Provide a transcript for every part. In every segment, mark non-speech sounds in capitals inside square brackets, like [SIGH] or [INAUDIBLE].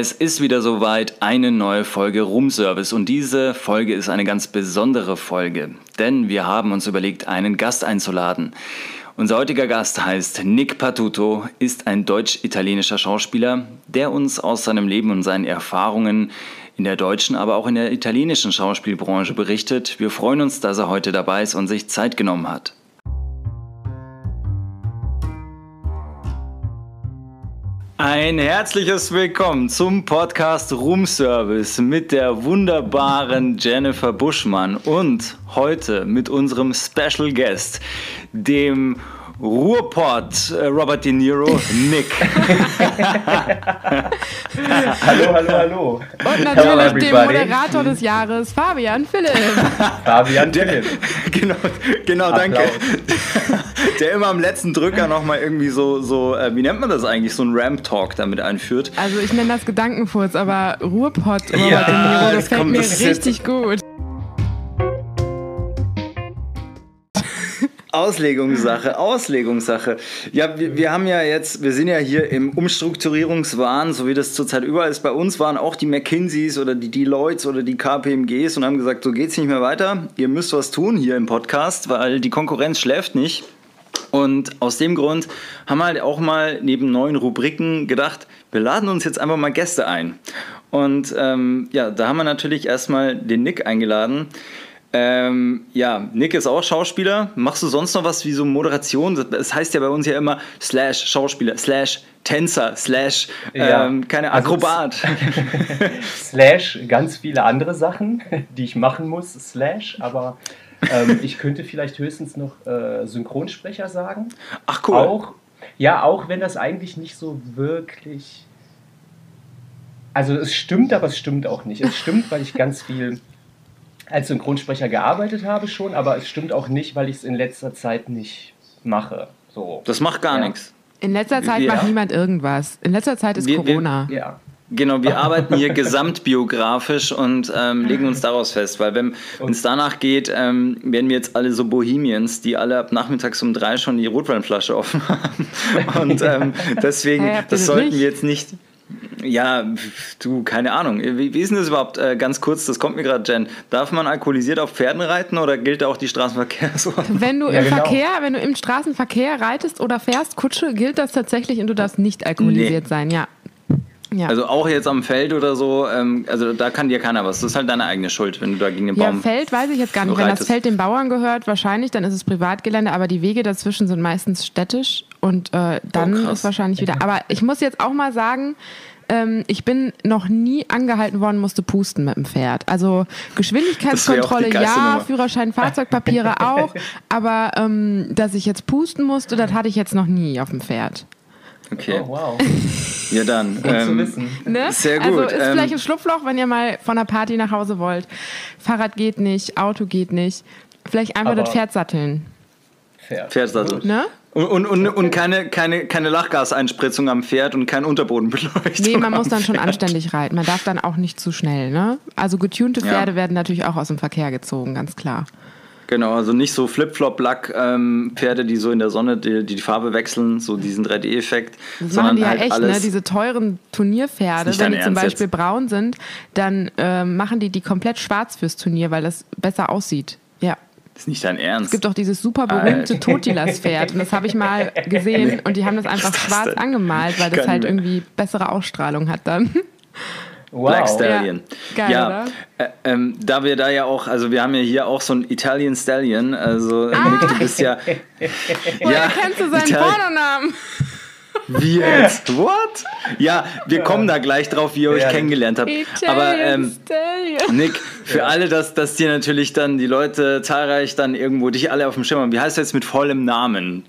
Es ist wieder soweit, eine neue Folge Roomservice und diese Folge ist eine ganz besondere Folge, denn wir haben uns überlegt, einen Gast einzuladen. Unser heutiger Gast heißt Nick Patuto, ist ein deutsch-italienischer Schauspieler, der uns aus seinem Leben und seinen Erfahrungen in der deutschen, aber auch in der italienischen Schauspielbranche berichtet. Wir freuen uns, dass er heute dabei ist und sich Zeit genommen hat. Ein herzliches Willkommen zum Podcast Room Service mit der wunderbaren Jennifer Buschmann und heute mit unserem Special Guest, dem Ruhrpott äh, Robert De Niro, Nick. [LAUGHS] hallo, hallo, hallo. Und natürlich dem Moderator des Jahres, Fabian Philipp. Fabian Philipp. [LAUGHS] genau, genau danke. [LAUGHS] Der immer am letzten Drücker nochmal irgendwie so, so äh, wie nennt man das eigentlich, so ein Ramp-Talk damit einführt. Also ich nenne das Gedankenfurz, aber Ruhrpott Robert ja, De Niro, das fällt mir richtig gut. Auslegungssache, [LAUGHS] Auslegungssache. Ja, wir, wir, haben ja jetzt, wir sind ja hier im Umstrukturierungswahn, so wie das zurzeit überall ist. Bei uns waren auch die McKinseys oder die Deloittes oder die KPMGs und haben gesagt, so geht's nicht mehr weiter. Ihr müsst was tun hier im Podcast, weil die Konkurrenz schläft nicht. Und aus dem Grund haben wir halt auch mal neben neuen Rubriken gedacht, wir laden uns jetzt einfach mal Gäste ein. Und ähm, ja, da haben wir natürlich erstmal den Nick eingeladen. Ähm, ja, Nick ist auch Schauspieler. Machst du sonst noch was wie so Moderation? Das heißt ja bei uns ja immer slash Schauspieler, slash Tänzer, slash ja. ähm, keine also Akrobat. [LAUGHS] [LAUGHS] slash ganz viele andere Sachen, die ich machen muss, slash, aber ähm, ich könnte vielleicht höchstens noch äh, Synchronsprecher sagen. Ach cool. Auch, ja, auch wenn das eigentlich nicht so wirklich. Also es stimmt, aber es stimmt auch nicht. Es stimmt, weil ich ganz viel als Synchronsprecher gearbeitet habe schon, aber es stimmt auch nicht, weil ich es in letzter Zeit nicht mache. So. Das macht gar ja. nichts. In letzter Zeit wir, macht niemand irgendwas. In letzter Zeit ist wir, Corona. Wir, ja. Genau, wir arbeiten hier gesamtbiografisch und ähm, legen uns daraus fest, weil wenn es danach geht, ähm, werden wir jetzt alle so Bohemians, die alle ab nachmittags um drei schon die Rotweinflasche offen [LAUGHS] haben. Und ähm, deswegen, ja, das sollten wir jetzt nicht. Ja, du, keine Ahnung. Wie, wie ist denn das überhaupt? Äh, ganz kurz, das kommt mir gerade, Jen. Darf man alkoholisiert auf Pferden reiten oder gilt da auch die Straßenverkehrsordnung? Wenn du ja, im genau. Verkehr, wenn du im Straßenverkehr reitest oder fährst, Kutsche, gilt das tatsächlich und du darfst nicht alkoholisiert nee. sein, ja. Ja. Also auch jetzt am Feld oder so, ähm, also da kann dir keiner was. Das ist halt deine eigene Schuld, wenn du da gegen den Baum. Ja, Feld weiß ich jetzt gar nicht. Wenn das Feld den Bauern gehört, wahrscheinlich, dann ist es Privatgelände, aber die Wege dazwischen sind meistens städtisch und äh, dann oh, ist wahrscheinlich wieder. Aber ich muss jetzt auch mal sagen, ähm, ich bin noch nie angehalten worden, musste pusten mit dem Pferd. Also Geschwindigkeitskontrolle ja, Nummer. Führerschein, Fahrzeugpapiere [LAUGHS] auch, aber ähm, dass ich jetzt pusten musste, das hatte ich jetzt noch nie auf dem Pferd. Okay. Oh, wow. [LAUGHS] Ja, dann. Gut ähm, zu wissen. Ne? Sehr gut. Also ist ähm, vielleicht ein Schlupfloch, wenn ihr mal von einer Party nach Hause wollt. Fahrrad geht nicht, Auto geht nicht. Vielleicht einfach das Pferd satteln. Pferd. Pferd satteln. Ne? Und, und, und, und, keine, keine, keine Lachgaseinspritzung am Pferd und kein Unterbodenbeleuchtung. Nee, man muss dann schon anständig reiten. Man darf dann auch nicht zu schnell. Ne? Also getunte Pferde ja. werden natürlich auch aus dem Verkehr gezogen, ganz klar. Genau, also nicht so Flip-Flop-Lack-Pferde, ähm, die so in der Sonne die, die Farbe wechseln, so diesen 3D-Effekt. Das machen die ja halt echt, ne? Diese teuren Turnierpferde, wenn die zum Beispiel jetzt. braun sind, dann äh, machen die die komplett schwarz fürs Turnier, weil das besser aussieht. Das ist nicht dein Ernst. Es gibt auch dieses super berühmte Totilas-Pferd und das habe ich mal gesehen und die haben das einfach schwarz denn? angemalt, weil das halt irgendwie bessere Ausstrahlung hat dann. Wow. Black Stallion. Ja, geil, ja äh, ähm, da wir da ja auch, also wir haben ja hier auch so einen Italian Stallion, also ah. Nick, du bist ja. ja, kennst du seinen Pornonamen? Wie jetzt? [LAUGHS] What? Ja, wir kommen da gleich drauf, wie ihr euch kennengelernt habt. Aber ähm, Nick, für ja. alle, dass, dass dir natürlich dann die Leute zahlreich dann irgendwo dich alle auf dem Schirm haben. Wie heißt du jetzt mit vollem Namen?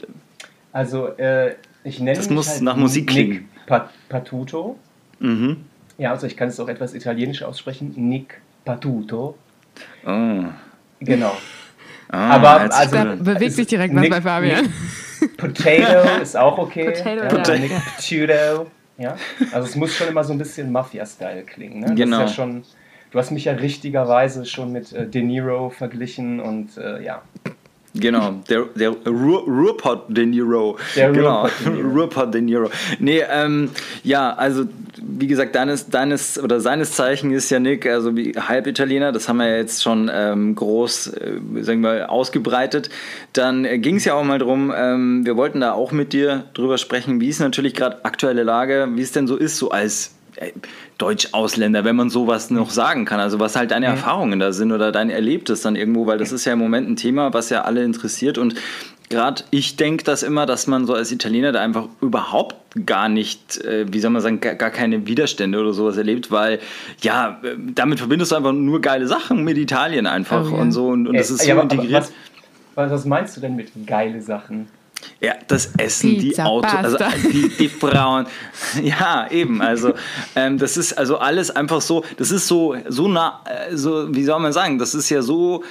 Also, äh, ich nenne Das muss halt nach Musik klingen. Nick Patuto. Mhm. Ja, also ich kann es auch etwas italienisch aussprechen. Nick Patuto. Oh. Genau. Oh, Aber also, da bewegt sich direkt was bei Fabian. Nick Potato ist auch okay. Potato, ja. Potato. Ja? Also es muss schon immer so ein bisschen Mafia-Style klingen. Ne? Genau. Ja schon, du hast mich ja richtigerweise schon mit äh, De Niro verglichen und äh, ja. Genau, der, der Ruhrpott De Niro. Der genau, [LAUGHS] Ruhrpott De Niro. Nee, ähm, ja, also wie gesagt, deines, deines oder seines Zeichen ist ja Nick, also wie Halbitaliener, das haben wir ja jetzt schon ähm, groß, äh, sagen wir, ausgebreitet. Dann äh, ging es ja auch mal drum, ähm, wir wollten da auch mit dir drüber sprechen, wie ist natürlich gerade aktuelle Lage, wie es denn so ist, so als Deutsch-Ausländer, wenn man sowas noch sagen kann. Also was halt deine ja. Erfahrungen da sind oder dein Erlebtes dann irgendwo, weil das ist ja im Moment ein Thema, was ja alle interessiert und gerade ich denke das immer, dass man so als Italiener da einfach überhaupt gar nicht, äh, wie soll man sagen, gar, gar, keine Widerstände oder sowas erlebt, weil ja, äh, damit verbindest du einfach nur geile Sachen mit Italien einfach oh, ja. und so und, und das ist so ja, integriert. Was, was meinst du denn mit geile Sachen? Ja, das Essen, Pizza, die Autos, also die, die, Frauen. [LAUGHS] Ja, eben. Also ähm, das ist also alles einfach so, das ist so, so nah, äh, so, wie soll man sagen, das ist ja so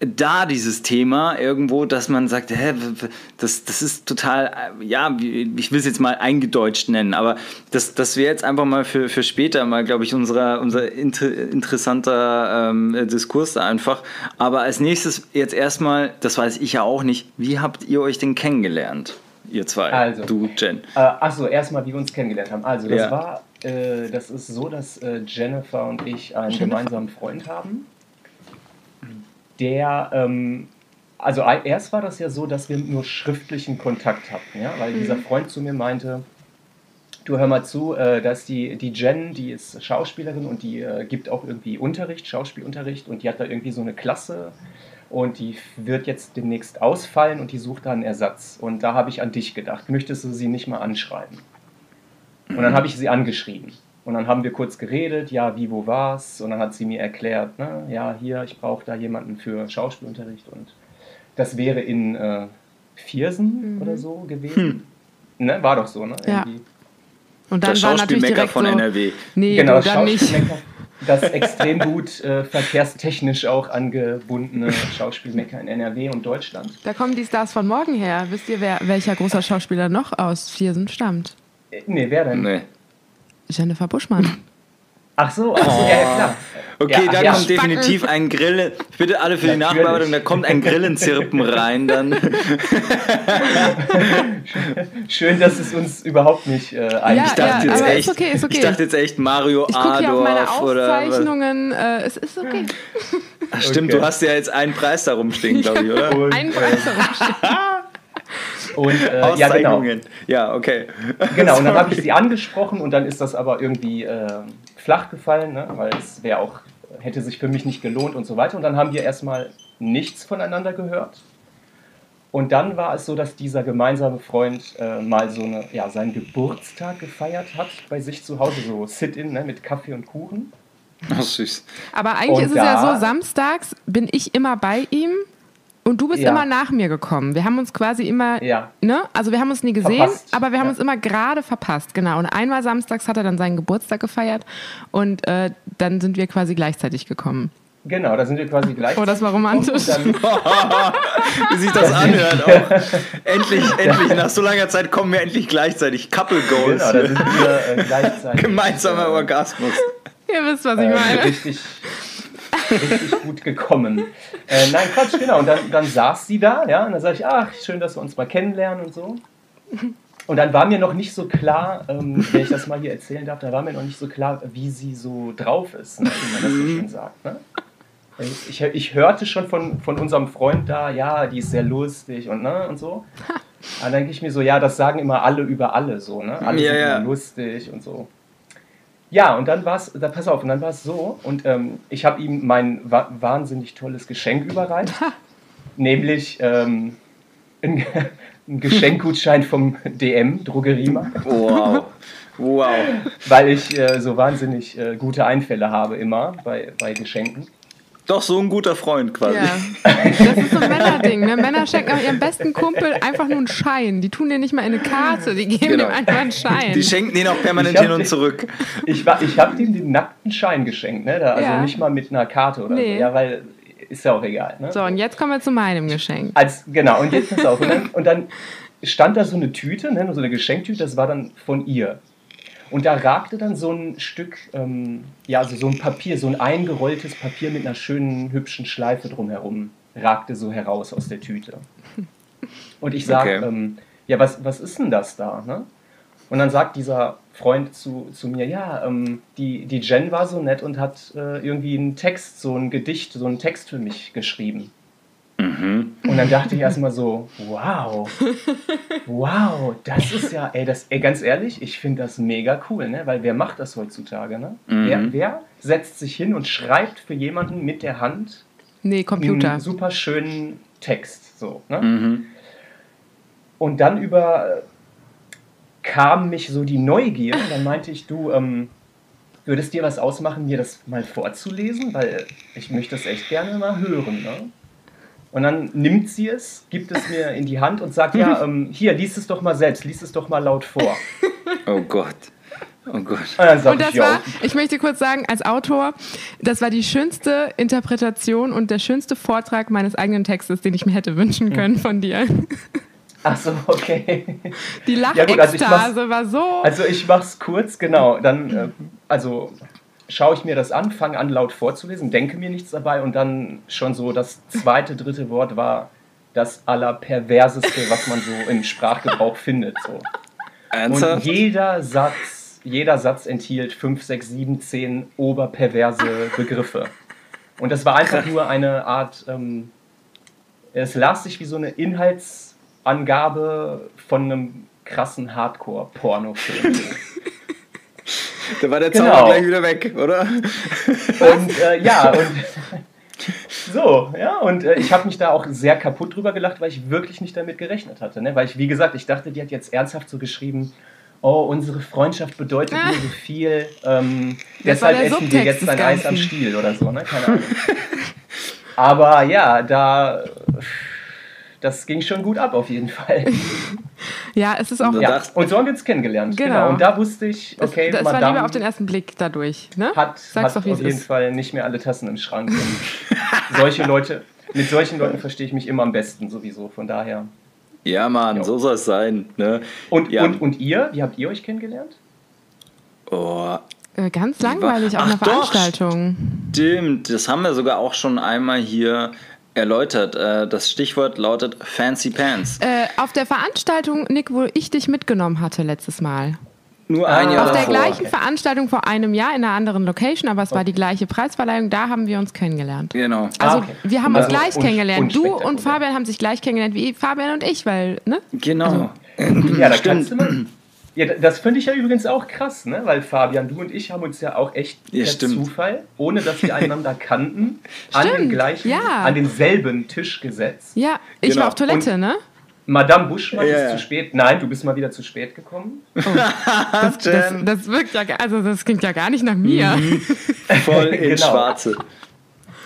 da dieses Thema irgendwo, dass man sagt, hä, das, das ist total, ja, ich will es jetzt mal eingedeutscht nennen, aber das, das wäre jetzt einfach mal für, für später mal, glaube ich, unserer, unser inter, interessanter ähm, Diskurs da einfach. Aber als nächstes jetzt erstmal, das weiß ich ja auch nicht, wie habt ihr euch denn kennengelernt, ihr zwei, also, du, Jen? Äh, achso, erstmal, wie wir uns kennengelernt haben. Also, das ja. war, äh, das ist so, dass äh, Jennifer und ich einen gemeinsamen Freund haben der, ähm, also erst war das ja so, dass wir nur schriftlichen Kontakt hatten, ja, weil mhm. dieser Freund zu mir meinte, du hör mal zu, äh, dass die, die Jen, die ist Schauspielerin und die äh, gibt auch irgendwie Unterricht, Schauspielunterricht und die hat da irgendwie so eine Klasse und die wird jetzt demnächst ausfallen und die sucht da einen Ersatz. Und da habe ich an dich gedacht, möchtest du sie nicht mal anschreiben? Und dann habe ich sie angeschrieben. Und dann haben wir kurz geredet, ja, wie, wo war's? Und dann hat sie mir erklärt, ne, ja, hier, ich brauche da jemanden für Schauspielunterricht. Und das wäre in äh, Viersen mhm. oder so gewesen. Hm. Ne, war doch so, ne? Ja. Und dann das war direkt von so, NRW. Nee, genau, dann nicht. Das extrem gut äh, verkehrstechnisch auch angebundene Schauspielmecker in NRW und Deutschland. Da kommen die Stars von morgen her. Wisst ihr, wer, welcher großer Schauspieler noch aus Viersen stammt? Äh, nee, wer denn? Nee. Jennifer Buschmann. [LAUGHS] Ach so, ach so oh. ja, klar. Okay, ja, da ja. kommt definitiv ein Grillen. Bitte alle für die Nachbearbeitung, da kommt ein Grillenzirpen rein dann. [LAUGHS] Schön, dass es uns überhaupt nicht äh, ein. Ja, ich dachte jetzt echt, okay, okay. Ich dachte jetzt echt Mario ich Adorf meine Aufzeichnungen. Oder äh, es ist okay. Ach, stimmt, okay. du hast ja jetzt einen Preis da rumstehen, glaube ich, oder? [LAUGHS] einen Preis da rumstehen. Und, äh, ja, genau. Ja, okay. Genau, und dann habe ich sie angesprochen und dann ist das aber irgendwie äh, flach gefallen, ne? weil es wäre auch, hätte sich für mich nicht gelohnt und so weiter. Und dann haben wir erstmal nichts voneinander gehört. Und dann war es so, dass dieser gemeinsame Freund äh, mal so eine, ja, seinen Geburtstag gefeiert hat bei sich zu Hause, so Sit-in ne, mit Kaffee und Kuchen. Ach, süß. Aber eigentlich und ist es ja so, samstags bin ich immer bei ihm und du bist ja. immer nach mir gekommen. Wir haben uns quasi immer, ja. ne? Also wir haben uns nie gesehen, verpasst. aber wir haben ja. uns immer gerade verpasst, genau. Und einmal samstags hat er dann seinen Geburtstag gefeiert und äh, dann sind wir quasi gleichzeitig gekommen. Genau, da sind wir quasi gleichzeitig. Oh, das war romantisch. [LAUGHS] Wie sich das anhört. Auch. [LAUGHS] Endlich, endlich, nach so langer Zeit kommen wir endlich gleichzeitig. Couple Goals. Genau, da sind wir äh, gleichzeitig. [LAUGHS] Gemeinsamer äh, Orgasmus. Ihr wisst, was ich äh, meine. Richtig, richtig gut gekommen. Äh, nein, Quatsch, genau. Und dann, dann saß sie da, ja, und dann sage ich, ach, schön, dass wir uns mal kennenlernen und so. Und dann war mir noch nicht so klar, ähm, wenn ich das mal hier erzählen darf, da war mir noch nicht so klar, wie sie so drauf ist, ne, wie man das so schön sagt. Ne? Ich, ich hörte schon von, von unserem Freund da, ja, die ist sehr lustig und, ne, und so. [LAUGHS] dann denke ich mir so, ja, das sagen immer alle über alle so, ne? Alle ja, sind ja. lustig und so. Ja, und dann war es, da, pass auf, und dann war es so, und ähm, ich habe ihm mein wa wahnsinnig tolles Geschenk überreicht, [LAUGHS] nämlich ähm, ein, ein Geschenkgutschein vom DM, Drogeriemarkt. Wow. Wow. Weil ich äh, so wahnsinnig äh, gute Einfälle habe immer bei, bei Geschenken. Doch, so ein guter Freund quasi. Ja. Das ist so ein Männerding. Ne? Männer schenken auch ihrem besten Kumpel einfach nur einen Schein. Die tun dir nicht mal eine Karte, die geben genau. ihm einfach einen Schein. Die schenken den auch permanent hin und den, zurück. Ich, ich habe ihm den nackten Schein geschenkt, ne? Da, also ja. nicht mal mit einer Karte oder nee. so. Ja, weil ist ja auch egal. Ne? So, und jetzt kommen wir zu meinem Geschenk. Als, genau, und jetzt pass auf. Und dann, und dann stand da so eine Tüte, ne? so eine Geschenktüte, das war dann von ihr. Und da ragte dann so ein Stück, ähm, ja, also so ein Papier, so ein eingerolltes Papier mit einer schönen, hübschen Schleife drumherum, ragte so heraus aus der Tüte. [LAUGHS] Und ich sage, okay. ähm, ja, was, was ist denn das da? Ne? Und dann sagt dieser Freund zu, zu mir, ja, ähm, die, die Jen war so nett und hat äh, irgendwie einen Text, so ein Gedicht, so einen Text für mich geschrieben. Mhm. Und dann dachte ich erstmal so, wow, wow, das ist ja, ey, das, ey ganz ehrlich, ich finde das mega cool, ne? weil wer macht das heutzutage? Ne? Mhm. Wer, wer setzt sich hin und schreibt für jemanden mit der Hand nee, Computer. einen super schönen Text? So, ne? Mhm. Und dann über kam mich so die Neugier. Und dann meinte ich, du, ähm, würdest dir was ausmachen, mir das mal vorzulesen? Weil ich möchte das echt gerne mal hören. Ne? Und dann nimmt sie es, gibt es mir in die Hand und sagt, ja, [LAUGHS] ähm, hier, lies es doch mal selbst, lies es doch mal laut vor. [LAUGHS] Oh Gott. Oh Gott. Und, und das ich, war, ich möchte kurz sagen, als Autor, das war die schönste Interpretation und der schönste Vortrag meines eigenen Textes, den ich mir hätte wünschen können von dir. Ach so, okay. Die Lachekstase ja, also war so. Also ich mach's kurz, genau. Dann, äh, also schaue ich mir das an, fange an laut vorzulesen, denke mir nichts dabei und dann schon so das zweite, dritte Wort war das allerperverseste, was man so im Sprachgebrauch [LAUGHS] findet. So. Und jeder Satz, jeder Satz enthielt fünf, sechs, sieben, zehn oberperverse Begriffe. Und das war einfach nur eine Art, ähm, es las sich wie so eine Inhalts- Angabe von einem krassen Hardcore-Pornofilm. [LAUGHS] da war der genau. Zauber gleich wieder weg, oder? Und äh, ja, und [LAUGHS] so, ja, und äh, ich habe mich da auch sehr kaputt drüber gelacht, weil ich wirklich nicht damit gerechnet hatte. Ne? Weil ich, wie gesagt, ich dachte, die hat jetzt ernsthaft so geschrieben, oh, unsere Freundschaft bedeutet mir so viel, ähm, deshalb essen Subtext wir jetzt ein Eis am Stiel oder so, ne? Keine Ahnung. Aber ja, da das ging schon gut ab auf jeden Fall. [LAUGHS] ja, es ist auch. Ja. Und so haben wir uns kennengelernt. Genau. genau. Und da wusste ich, okay, das, das Madame war lieber auf den ersten Blick dadurch. Ne? Hat, Sag's hat doch, auf jeden ist. Fall nicht mehr alle Tassen im Schrank. solche Leute, mit solchen Leuten verstehe ich mich immer am besten sowieso. Von daher. Ja, Mann, jo. so soll es sein. Ne? Und, ja. und, und ihr? Wie habt ihr euch kennengelernt? Oh, äh, Ganz langweilig, auch eine Veranstaltung. stimmt, das haben wir sogar auch schon einmal hier erläutert. Äh, das Stichwort lautet Fancy Pants. Äh, auf der Veranstaltung, Nick, wo ich dich mitgenommen hatte letztes Mal. Nur ein Jahr Auf der gleichen Veranstaltung vor einem Jahr in einer anderen Location, aber es war die gleiche Preisverleihung, da haben wir uns kennengelernt. Genau. Also ah, okay. wir haben uns also gleich kennengelernt. Du und Fabian haben sich gleich kennengelernt, wie Fabian und ich, weil, ne? Genau. Also, ja, da kannst du mal, [CLEARS THROAT] ja, das finde ich ja übrigens auch krass, ne? weil Fabian, du und ich haben uns ja auch echt ja, per stimmt. Zufall, ohne dass wir einander [LAUGHS] kannten, an den gleichen, ja. an denselben Tisch gesetzt. Ja, ich genau. war auf Toilette, und ne? Madame Buschmann ja. ist zu spät. Nein, du bist mal wieder zu spät gekommen. Oh. Das, das, [LAUGHS] das, wirkt ja, also das klingt ja gar nicht nach mir. Mhm. Voll in [LAUGHS] genau. Schwarze.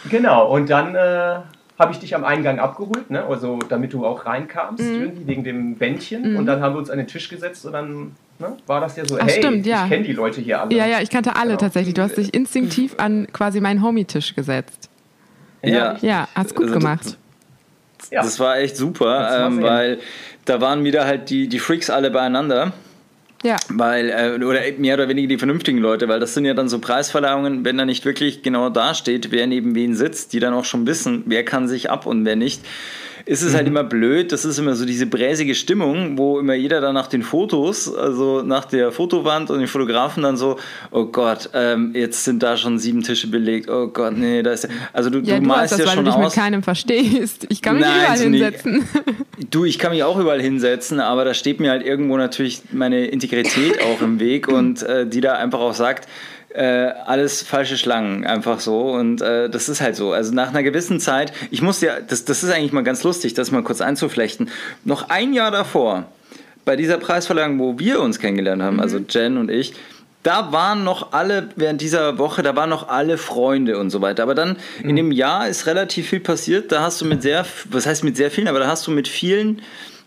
Genau, und dann äh, habe ich dich am Eingang abgeholt, ne? also damit du auch reinkamst, mhm. irgendwie wegen dem Bändchen. Mhm. Und dann haben wir uns an den Tisch gesetzt und dann ne, war das ja so, Ach, hey, stimmt, ja. ich kenne die Leute hier alle. Ja, ja, ich kannte alle genau. tatsächlich. Du hast dich instinktiv an quasi meinen Homie-Tisch gesetzt. Ja. Ja, hast gut also, gemacht. Das, das war echt super, ähm, weil da waren wieder halt die, die Freaks alle beieinander. Ja. Weil, äh, oder mehr oder weniger die vernünftigen Leute, weil das sind ja dann so Preisverleihungen, wenn da nicht wirklich genau dasteht, wer neben wen sitzt, die dann auch schon wissen, wer kann sich ab und wer nicht ist es halt mhm. halt immer blöd. Das ist immer so diese bräsige Stimmung, wo immer jeder dann nach den Fotos, also nach der Fotowand und den Fotografen dann so, oh Gott, ähm, jetzt sind da schon sieben Tische belegt. Oh Gott, nee, da ist also du, ja, du, du malst das, ja schon aus. weil du dich mit keinem verstehst. Ich kann mich Nein, überall hinsetzen. Nicht. Du, ich kann mich auch überall hinsetzen, aber da steht mir halt irgendwo natürlich meine Integrität auch im Weg [CLEARS THROAT] und äh, die da einfach auch sagt, äh, alles falsche Schlangen, einfach so. Und äh, das ist halt so. Also nach einer gewissen Zeit, ich muss ja, das, das ist eigentlich mal ganz lustig, das mal kurz einzuflechten. Noch ein Jahr davor, bei dieser Preisverleihung, wo wir uns kennengelernt haben, also mhm. also Jen und ich, da waren noch alle, während dieser Woche, da waren noch alle Freunde und so weiter. Aber dann mhm. in dem Jahr ist relativ viel passiert. Da hast du mit sehr, was heißt mit sehr vielen, aber da hast du mit vielen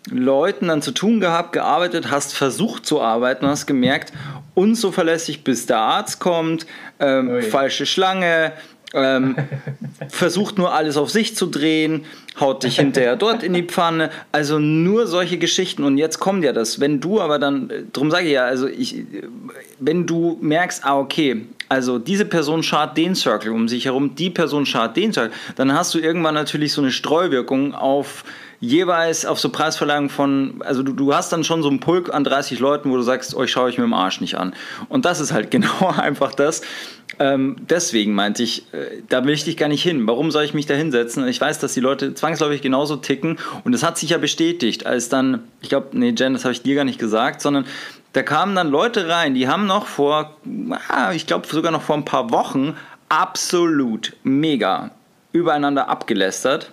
Leuten dann zu tun gehabt, gearbeitet, hast versucht zu arbeiten und hast gemerkt, unzuverlässig, bis der Arzt kommt, ähm, falsche Schlange, ähm, [LAUGHS] versucht nur alles auf sich zu drehen, haut dich hinterher dort in die Pfanne. Also nur solche Geschichten. Und jetzt kommt ja das. Wenn du aber dann, darum sage ich ja, also ich, wenn du merkst, ah, okay, also diese Person schart den Circle um sich herum, die Person schart den Circle, dann hast du irgendwann natürlich so eine Streuwirkung auf jeweils auf so Preisverleihungen von, also du, du hast dann schon so einen Pulk an 30 Leuten, wo du sagst, euch schaue ich mir im Arsch nicht an. Und das ist halt [LAUGHS] genau einfach das. Ähm, deswegen meinte ich, äh, da will ich dich gar nicht hin. Warum soll ich mich da hinsetzen? Ich weiß, dass die Leute zwangsläufig genauso ticken und es hat sich ja bestätigt, als dann, ich glaube, nee, Jen, das habe ich dir gar nicht gesagt, sondern da kamen dann Leute rein, die haben noch vor, ah, ich glaube sogar noch vor ein paar Wochen absolut mega übereinander abgelästert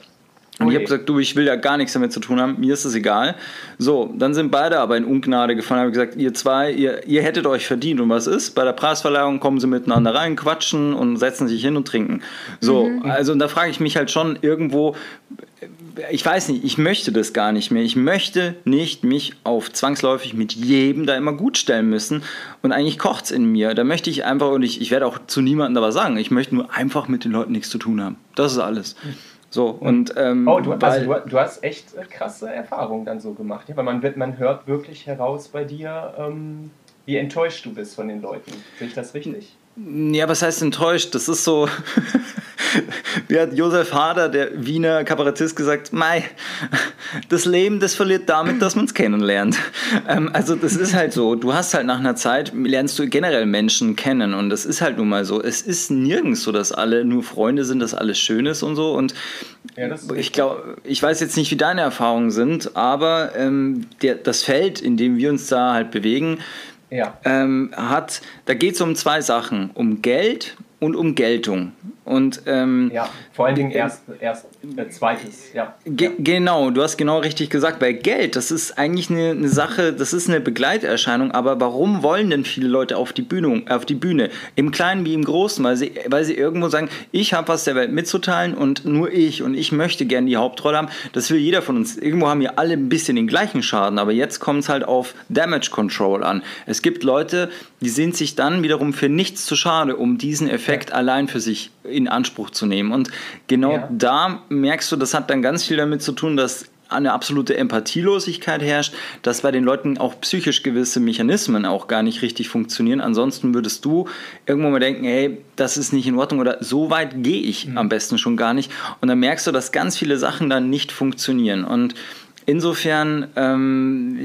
und okay. ich habe gesagt, du, ich will ja gar nichts damit zu tun haben, mir ist es egal. So, dann sind beide aber in Ungnade gefallen, habe gesagt, ihr zwei, ihr, ihr hättet euch verdient. Und was ist? Bei der Preisverleihung kommen sie miteinander rein, quatschen und setzen sich hin und trinken. So, mhm. also und da frage ich mich halt schon irgendwo, ich weiß nicht, ich möchte das gar nicht mehr. Ich möchte nicht mich auf zwangsläufig mit jedem da immer gut stellen müssen. Und eigentlich kocht es in mir. Da möchte ich einfach, und ich, ich werde auch zu niemandem aber sagen, ich möchte nur einfach mit den Leuten nichts zu tun haben. Das ist alles. Mhm. So, und, ähm, oh, du, also du, du, hast echt äh, krasse Erfahrungen dann so gemacht, ja? weil man, wird, man hört wirklich heraus bei dir, ähm, wie enttäuscht du bist von den Leuten. Sehe ich das richtig? Ja, was heißt enttäuscht? Das ist so, [LAUGHS] wie hat Josef Hader, der Wiener Kabarettist, gesagt, Mei, das Leben, das verliert damit, dass man es kennenlernt. Ähm, also das ist halt so, du hast halt nach einer Zeit, lernst du generell Menschen kennen und das ist halt nun mal so. Es ist nirgends so, dass alle nur Freunde sind, dass alles schön ist und so und ja, ich glaube, ich weiß jetzt nicht, wie deine Erfahrungen sind, aber ähm, der, das Feld, in dem wir uns da halt bewegen, ähm, hat, da geht es um zwei Sachen, um Geld und um Geltung. Und, ähm, ja, vor allen Dingen erst, erst äh, zweites, ja. Ge genau, du hast genau richtig gesagt, bei Geld, das ist eigentlich eine, eine, Sache, das ist eine Begleiterscheinung, aber warum wollen denn viele Leute auf die Bühne, auf die Bühne? Im Kleinen wie im Großen, weil sie, weil sie irgendwo sagen, ich habe was der Welt mitzuteilen und nur ich und ich möchte gerne die Hauptrolle haben. Das will jeder von uns. Irgendwo haben wir alle ein bisschen den gleichen Schaden, aber jetzt kommt es halt auf Damage Control an. Es gibt Leute, die sind sich dann wiederum für nichts zu schade, um diesen Effekt ja. allein für sich in Anspruch zu nehmen. Und genau ja. da merkst du, das hat dann ganz viel damit zu tun, dass eine absolute Empathielosigkeit herrscht, dass bei den Leuten auch psychisch gewisse Mechanismen auch gar nicht richtig funktionieren. Ansonsten würdest du irgendwo mal denken, hey, das ist nicht in Ordnung oder so weit gehe ich mhm. am besten schon gar nicht. Und dann merkst du, dass ganz viele Sachen dann nicht funktionieren. Und insofern ähm,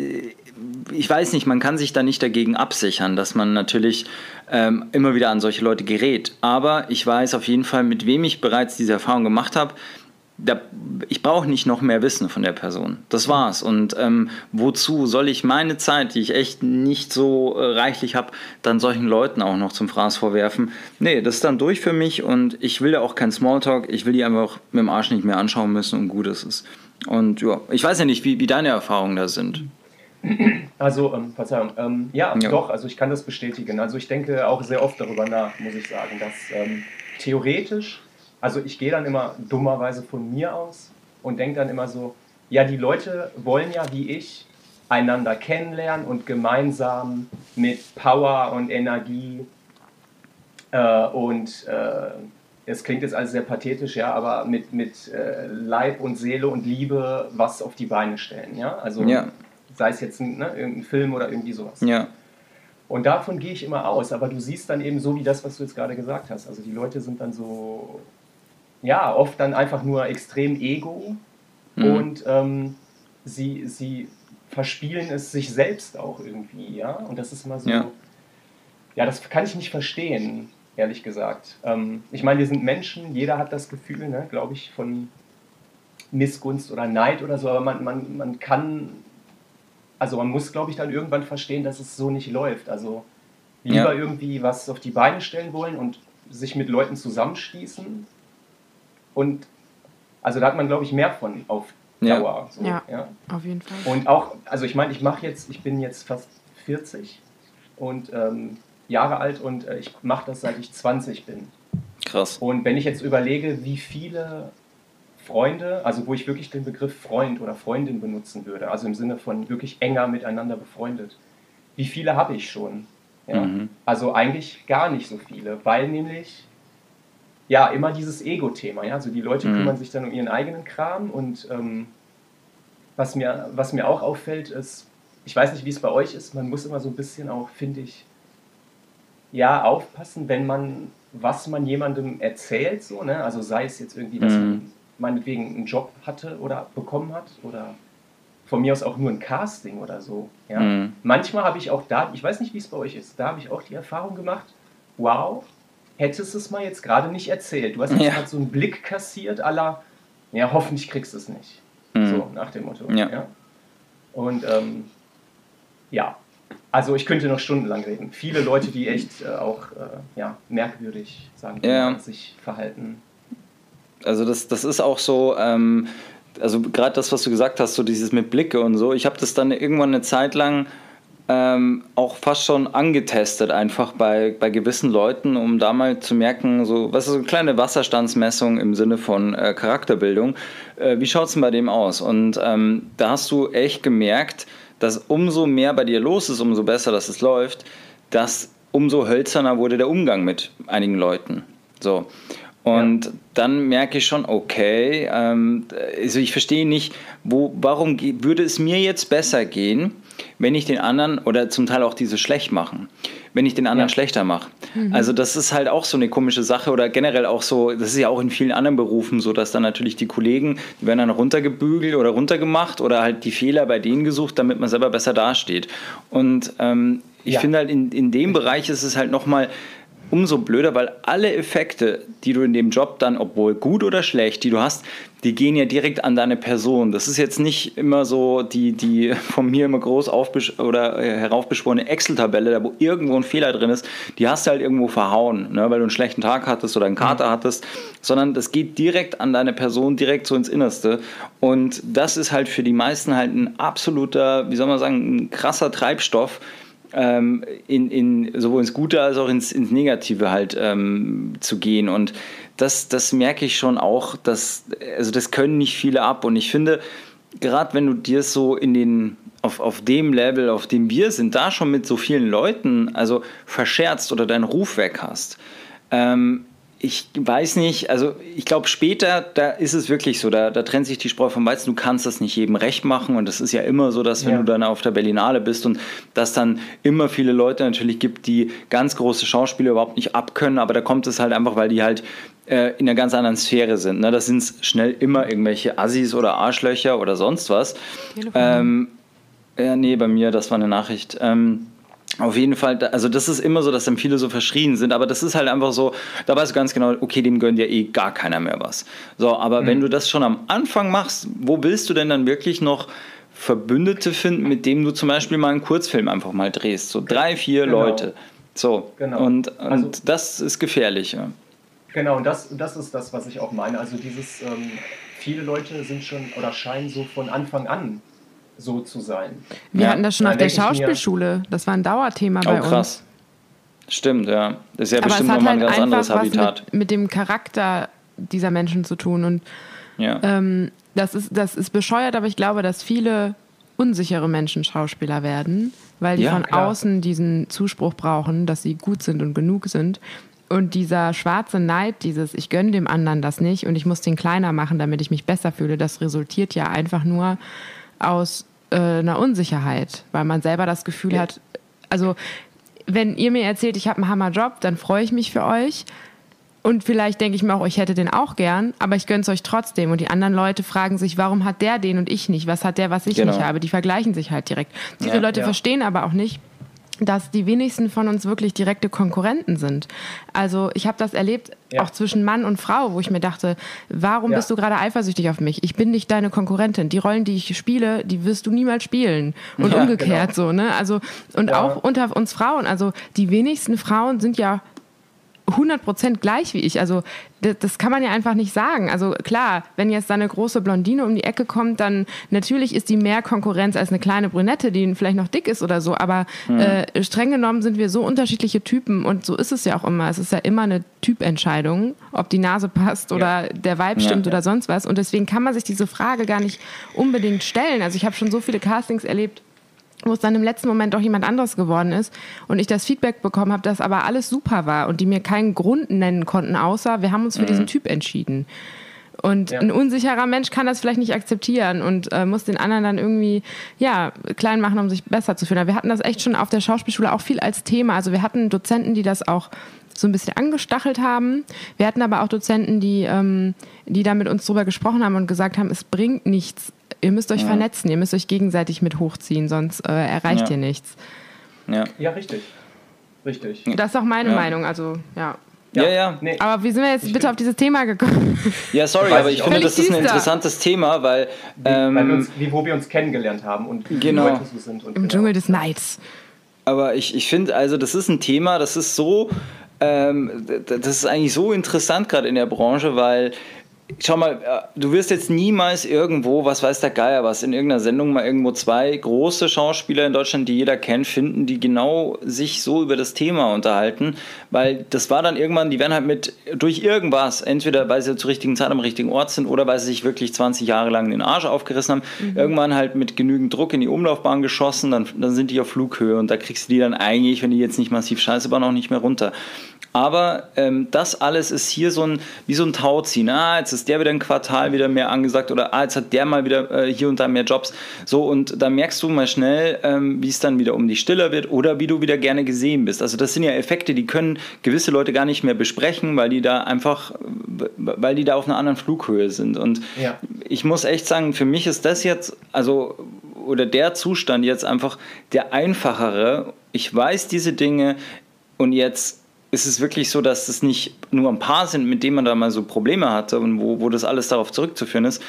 ich weiß nicht, man kann sich da nicht dagegen absichern, dass man natürlich ähm, immer wieder an solche Leute gerät. Aber ich weiß auf jeden Fall, mit wem ich bereits diese Erfahrung gemacht habe. Da, ich brauche nicht noch mehr Wissen von der Person. Das war's. Und ähm, wozu soll ich meine Zeit, die ich echt nicht so äh, reichlich habe, dann solchen Leuten auch noch zum Fraß vorwerfen? Nee, das ist dann durch für mich und ich will ja auch kein Smalltalk. Ich will die einfach mit dem Arsch nicht mehr anschauen müssen und gut ist es. Und ja, ich weiß ja nicht, wie, wie deine Erfahrungen da sind. Also, ähm, Verzeihung, ähm, ja, ja, doch, also ich kann das bestätigen. Also ich denke auch sehr oft darüber nach, muss ich sagen, dass ähm, theoretisch, also ich gehe dann immer dummerweise von mir aus und denke dann immer so, ja, die Leute wollen ja wie ich einander kennenlernen und gemeinsam mit Power und Energie äh, und äh, es klingt jetzt alles sehr pathetisch, ja, aber mit, mit äh, Leib und Seele und Liebe was auf die Beine stellen, ja. Also ja sei es jetzt ne, irgendein Film oder irgendwie sowas. Ja. Und davon gehe ich immer aus, aber du siehst dann eben so wie das, was du jetzt gerade gesagt hast. Also die Leute sind dann so, ja, oft dann einfach nur extrem ego mhm. und ähm, sie, sie verspielen es sich selbst auch irgendwie, ja. Und das ist immer so, ja, ja das kann ich nicht verstehen, ehrlich gesagt. Ähm, ich meine, wir sind Menschen, jeder hat das Gefühl, ne, glaube ich, von Missgunst oder Neid oder so, aber man, man, man kann also man muss, glaube ich, dann irgendwann verstehen, dass es so nicht läuft. Also lieber ja. irgendwie was auf die Beine stellen wollen und sich mit Leuten zusammenschließen. Und also da hat man, glaube ich, mehr von auf Dauer. Ja. So, ja, ja, auf jeden Fall. Und auch, also ich meine, ich mache jetzt, ich bin jetzt fast 40 und ähm, Jahre alt und äh, ich mache das seit ich 20 bin. Krass. Und wenn ich jetzt überlege, wie viele Freunde, also wo ich wirklich den Begriff Freund oder Freundin benutzen würde, also im Sinne von wirklich enger miteinander befreundet. Wie viele habe ich schon? Ja? Mhm. Also eigentlich gar nicht so viele, weil nämlich ja immer dieses Ego-Thema, ja, also die Leute mhm. kümmern sich dann um ihren eigenen Kram und ähm, was, mir, was mir auch auffällt ist, ich weiß nicht, wie es bei euch ist, man muss immer so ein bisschen auch, finde ich, ja, aufpassen, wenn man, was man jemandem erzählt, so, ne? also sei es jetzt irgendwie, dass mhm. man meinetwegen einen Job hatte oder bekommen hat oder von mir aus auch nur ein Casting oder so. Ja? Mhm. Manchmal habe ich auch da, ich weiß nicht, wie es bei euch ist, da habe ich auch die Erfahrung gemacht, wow, hättest du es mal jetzt gerade nicht erzählt. Du hast jetzt ja. gerade so einen Blick kassiert aller, ja, hoffentlich kriegst du es nicht. Mhm. So, nach dem Motto. Ja. ja? Und ähm, ja, also ich könnte noch stundenlang reden. Viele Leute, die echt äh, auch äh, ja, merkwürdig sagen, ja. sich verhalten. Also das, das ist auch so, ähm, also gerade das, was du gesagt hast, so dieses mit Blicke und so, ich habe das dann irgendwann eine Zeit lang ähm, auch fast schon angetestet, einfach bei, bei gewissen Leuten, um da mal zu merken, so, was ist so eine kleine Wasserstandsmessung im Sinne von äh, Charakterbildung. Äh, wie schaut es denn bei dem aus? Und ähm, da hast du echt gemerkt, dass umso mehr bei dir los ist, umso besser, dass es läuft, dass umso hölzerner wurde der Umgang mit einigen Leuten. So. Und ja. dann merke ich schon, okay, ähm, also ich verstehe nicht, wo, warum würde es mir jetzt besser gehen, wenn ich den anderen oder zum Teil auch diese schlecht machen, wenn ich den anderen ja. schlechter mache. Mhm. Also das ist halt auch so eine komische Sache oder generell auch so, das ist ja auch in vielen anderen Berufen so, dass dann natürlich die Kollegen, die werden dann runtergebügelt oder runtergemacht oder halt die Fehler bei denen gesucht, damit man selber besser dasteht. Und ähm, ich ja. finde halt in, in dem Bereich ist es halt nochmal umso blöder, weil alle Effekte, die du in dem Job dann, obwohl gut oder schlecht, die du hast, die gehen ja direkt an deine Person. Das ist jetzt nicht immer so die, die [LAUGHS] von mir immer groß aufbesch oder äh, heraufbeschworene Excel-Tabelle, da wo irgendwo ein Fehler drin ist, die hast du halt irgendwo verhauen, ne, weil du einen schlechten Tag hattest oder einen Kater mhm. hattest, sondern das geht direkt an deine Person, direkt so ins Innerste. Und das ist halt für die meisten halt ein absoluter, wie soll man sagen, ein krasser Treibstoff, ähm, in, in, sowohl ins Gute als auch ins, ins Negative halt ähm, zu gehen. Und das, das merke ich schon auch, dass, also das können nicht viele ab. Und ich finde, gerade wenn du dir so in den, auf, auf dem Level, auf dem wir sind, da schon mit so vielen Leuten, also verscherzt oder deinen Ruf weg hast, ähm, ich weiß nicht, also ich glaube später, da ist es wirklich so, da, da trennt sich die Spreu vom Weizen, du kannst das nicht jedem recht machen und es ist ja immer so, dass wenn ja. du dann auf der Berlinale bist und dass dann immer viele Leute natürlich gibt, die ganz große Schauspieler überhaupt nicht abkönnen, aber da kommt es halt einfach, weil die halt äh, in einer ganz anderen Sphäre sind. Ne? Das sind schnell immer irgendwelche Assis oder Arschlöcher oder sonst was. Ähm, ja, nee, bei mir, das war eine Nachricht. Ähm, auf jeden Fall, also das ist immer so, dass dann viele so verschrien sind, aber das ist halt einfach so, da weißt du ganz genau, okay, dem gönnt ja eh gar keiner mehr was. So, aber mhm. wenn du das schon am Anfang machst, wo willst du denn dann wirklich noch Verbündete finden, mit denen du zum Beispiel mal einen Kurzfilm einfach mal drehst? So drei, vier genau. Leute. So, genau. und, und also, das ist gefährlich. Ja. Genau, und das, das ist das, was ich auch meine. Also dieses, ähm, viele Leute sind schon oder scheinen so von Anfang an so zu sein. Wir ja. hatten das schon auf der Schauspielschule. Das war ein Dauerthema oh, bei uns. krass. Stimmt, ja. Das ist ja Aber bestimmt nochmal halt ein ganz anderes Habitat. Mit, mit, dem Charakter dieser Menschen zu tun. Und ja. ähm, das, ist, das ist bescheuert, aber ich glaube, dass viele unsichere Menschen Schauspieler werden, weil die ja, von klar. außen diesen Zuspruch brauchen, dass sie gut sind und genug sind. Und dieser schwarze Neid, dieses ich gönne dem anderen das nicht und ich muss den kleiner machen, damit ich mich besser fühle, das resultiert ja einfach nur aus äh, einer Unsicherheit, weil man selber das Gefühl ja. hat, also wenn ihr mir erzählt, ich habe einen Hammerjob, dann freue ich mich für euch. Und vielleicht denke ich mir auch, ich hätte den auch gern, aber ich gönne es euch trotzdem. Und die anderen Leute fragen sich, warum hat der den und ich nicht? Was hat der, was ich genau. nicht habe? Die vergleichen sich halt direkt. Diese ja, Leute ja. verstehen aber auch nicht, dass die wenigsten von uns wirklich direkte Konkurrenten sind. Also ich habe das erlebt, ja. auch zwischen Mann und Frau, wo ich mir dachte, warum ja. bist du gerade eifersüchtig auf mich? Ich bin nicht deine Konkurrentin. Die Rollen, die ich spiele, die wirst du niemals spielen. Und ja, umgekehrt genau. so, ne? Also, und auch unter uns Frauen, also die wenigsten Frauen sind ja 100% gleich wie ich. Also das, das, kann man ja einfach nicht sagen. Also klar, wenn jetzt da eine große Blondine um die Ecke kommt, dann natürlich ist die mehr Konkurrenz als eine kleine Brünette, die vielleicht noch dick ist oder so. Aber mhm. äh, streng genommen sind wir so unterschiedliche Typen und so ist es ja auch immer. Es ist ja immer eine Typentscheidung, ob die Nase passt oder ja. der Vibe stimmt ja, ja. oder sonst was. Und deswegen kann man sich diese Frage gar nicht unbedingt stellen. Also ich habe schon so viele Castings erlebt, wo es dann im letzten Moment doch jemand anderes geworden ist und ich das Feedback bekommen habe, dass aber alles super war und die mir keinen Grund nennen konnten, außer wir haben uns für mhm. diesen Typ entschieden. Und ja. ein unsicherer Mensch kann das vielleicht nicht akzeptieren und äh, muss den anderen dann irgendwie ja, klein machen, um sich besser zu fühlen. Wir hatten das echt schon auf der Schauspielschule auch viel als Thema. Also wir hatten Dozenten, die das auch so ein bisschen angestachelt haben. Wir hatten aber auch Dozenten, die, ähm, die da mit uns drüber gesprochen haben und gesagt haben, es bringt nichts. Ihr müsst euch ja. vernetzen, ihr müsst euch gegenseitig mit hochziehen, sonst äh, erreicht ja. ihr nichts. Ja, ja richtig. Richtig. Das ist auch meine Meinung, also ja. Ja, ja. Nee. Aber wie sind wir jetzt ich bitte auf dieses Thema gekommen? Ja, sorry, aber ich finde, das ist ein interessantes Thema, weil. Ähm, weil wir uns, wie, wo wir uns kennengelernt haben und wie genau. Leute so sind. Im genau. Dschungel des Neids. Aber ich, ich finde, also, das ist ein Thema, das ist so. Ähm, das ist eigentlich so interessant gerade in der Branche, weil Schau mal, äh, du wirst jetzt niemals irgendwo, was weiß der Geier was, in irgendeiner Sendung mal irgendwo zwei große Schauspieler in Deutschland, die jeder kennt, finden, die genau sich so über das Thema unterhalten, weil das war dann irgendwann, die werden halt mit, durch irgendwas, entweder weil sie zur richtigen Zeit am richtigen Ort sind oder weil sie sich wirklich 20 Jahre lang den Arsch aufgerissen haben, mhm. irgendwann halt mit genügend Druck in die Umlaufbahn geschossen, dann, dann sind die auf Flughöhe und da kriegst du die dann eigentlich, wenn die jetzt nicht massiv scheiße waren, auch nicht mehr runter. Aber ähm, das alles ist hier so ein, wie so ein Tauziehen. Ah, jetzt ist der wieder ein Quartal wieder mehr angesagt oder ah, jetzt hat der mal wieder äh, hier und da mehr Jobs. So, und da merkst du mal schnell, ähm, wie es dann wieder um dich stiller wird oder wie du wieder gerne gesehen bist. Also das sind ja Effekte, die können gewisse Leute gar nicht mehr besprechen, weil die da einfach, weil die da auf einer anderen Flughöhe sind. Und ja. ich muss echt sagen, für mich ist das jetzt, also oder der Zustand jetzt einfach der einfachere. Ich weiß diese Dinge und jetzt ist es wirklich so, dass es nicht nur ein paar sind, mit denen man da mal so Probleme hatte und wo, wo das alles darauf zurückzuführen ist,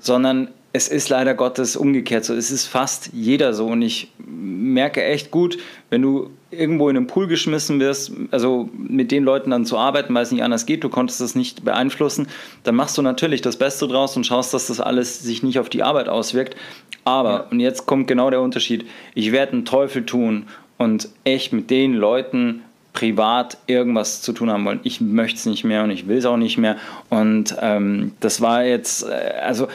sondern es ist leider Gottes umgekehrt so. Es ist fast jeder so. Und ich merke echt gut, wenn du irgendwo in einen Pool geschmissen wirst, also mit den Leuten dann zu arbeiten, weil es nicht anders geht, du konntest das nicht beeinflussen, dann machst du natürlich das Beste draus und schaust, dass das alles sich nicht auf die Arbeit auswirkt. Aber, ja. und jetzt kommt genau der Unterschied, ich werde einen Teufel tun und echt mit den Leuten privat irgendwas zu tun haben wollen. Ich möchte es nicht mehr und ich will es auch nicht mehr. Und ähm, das war jetzt, äh, also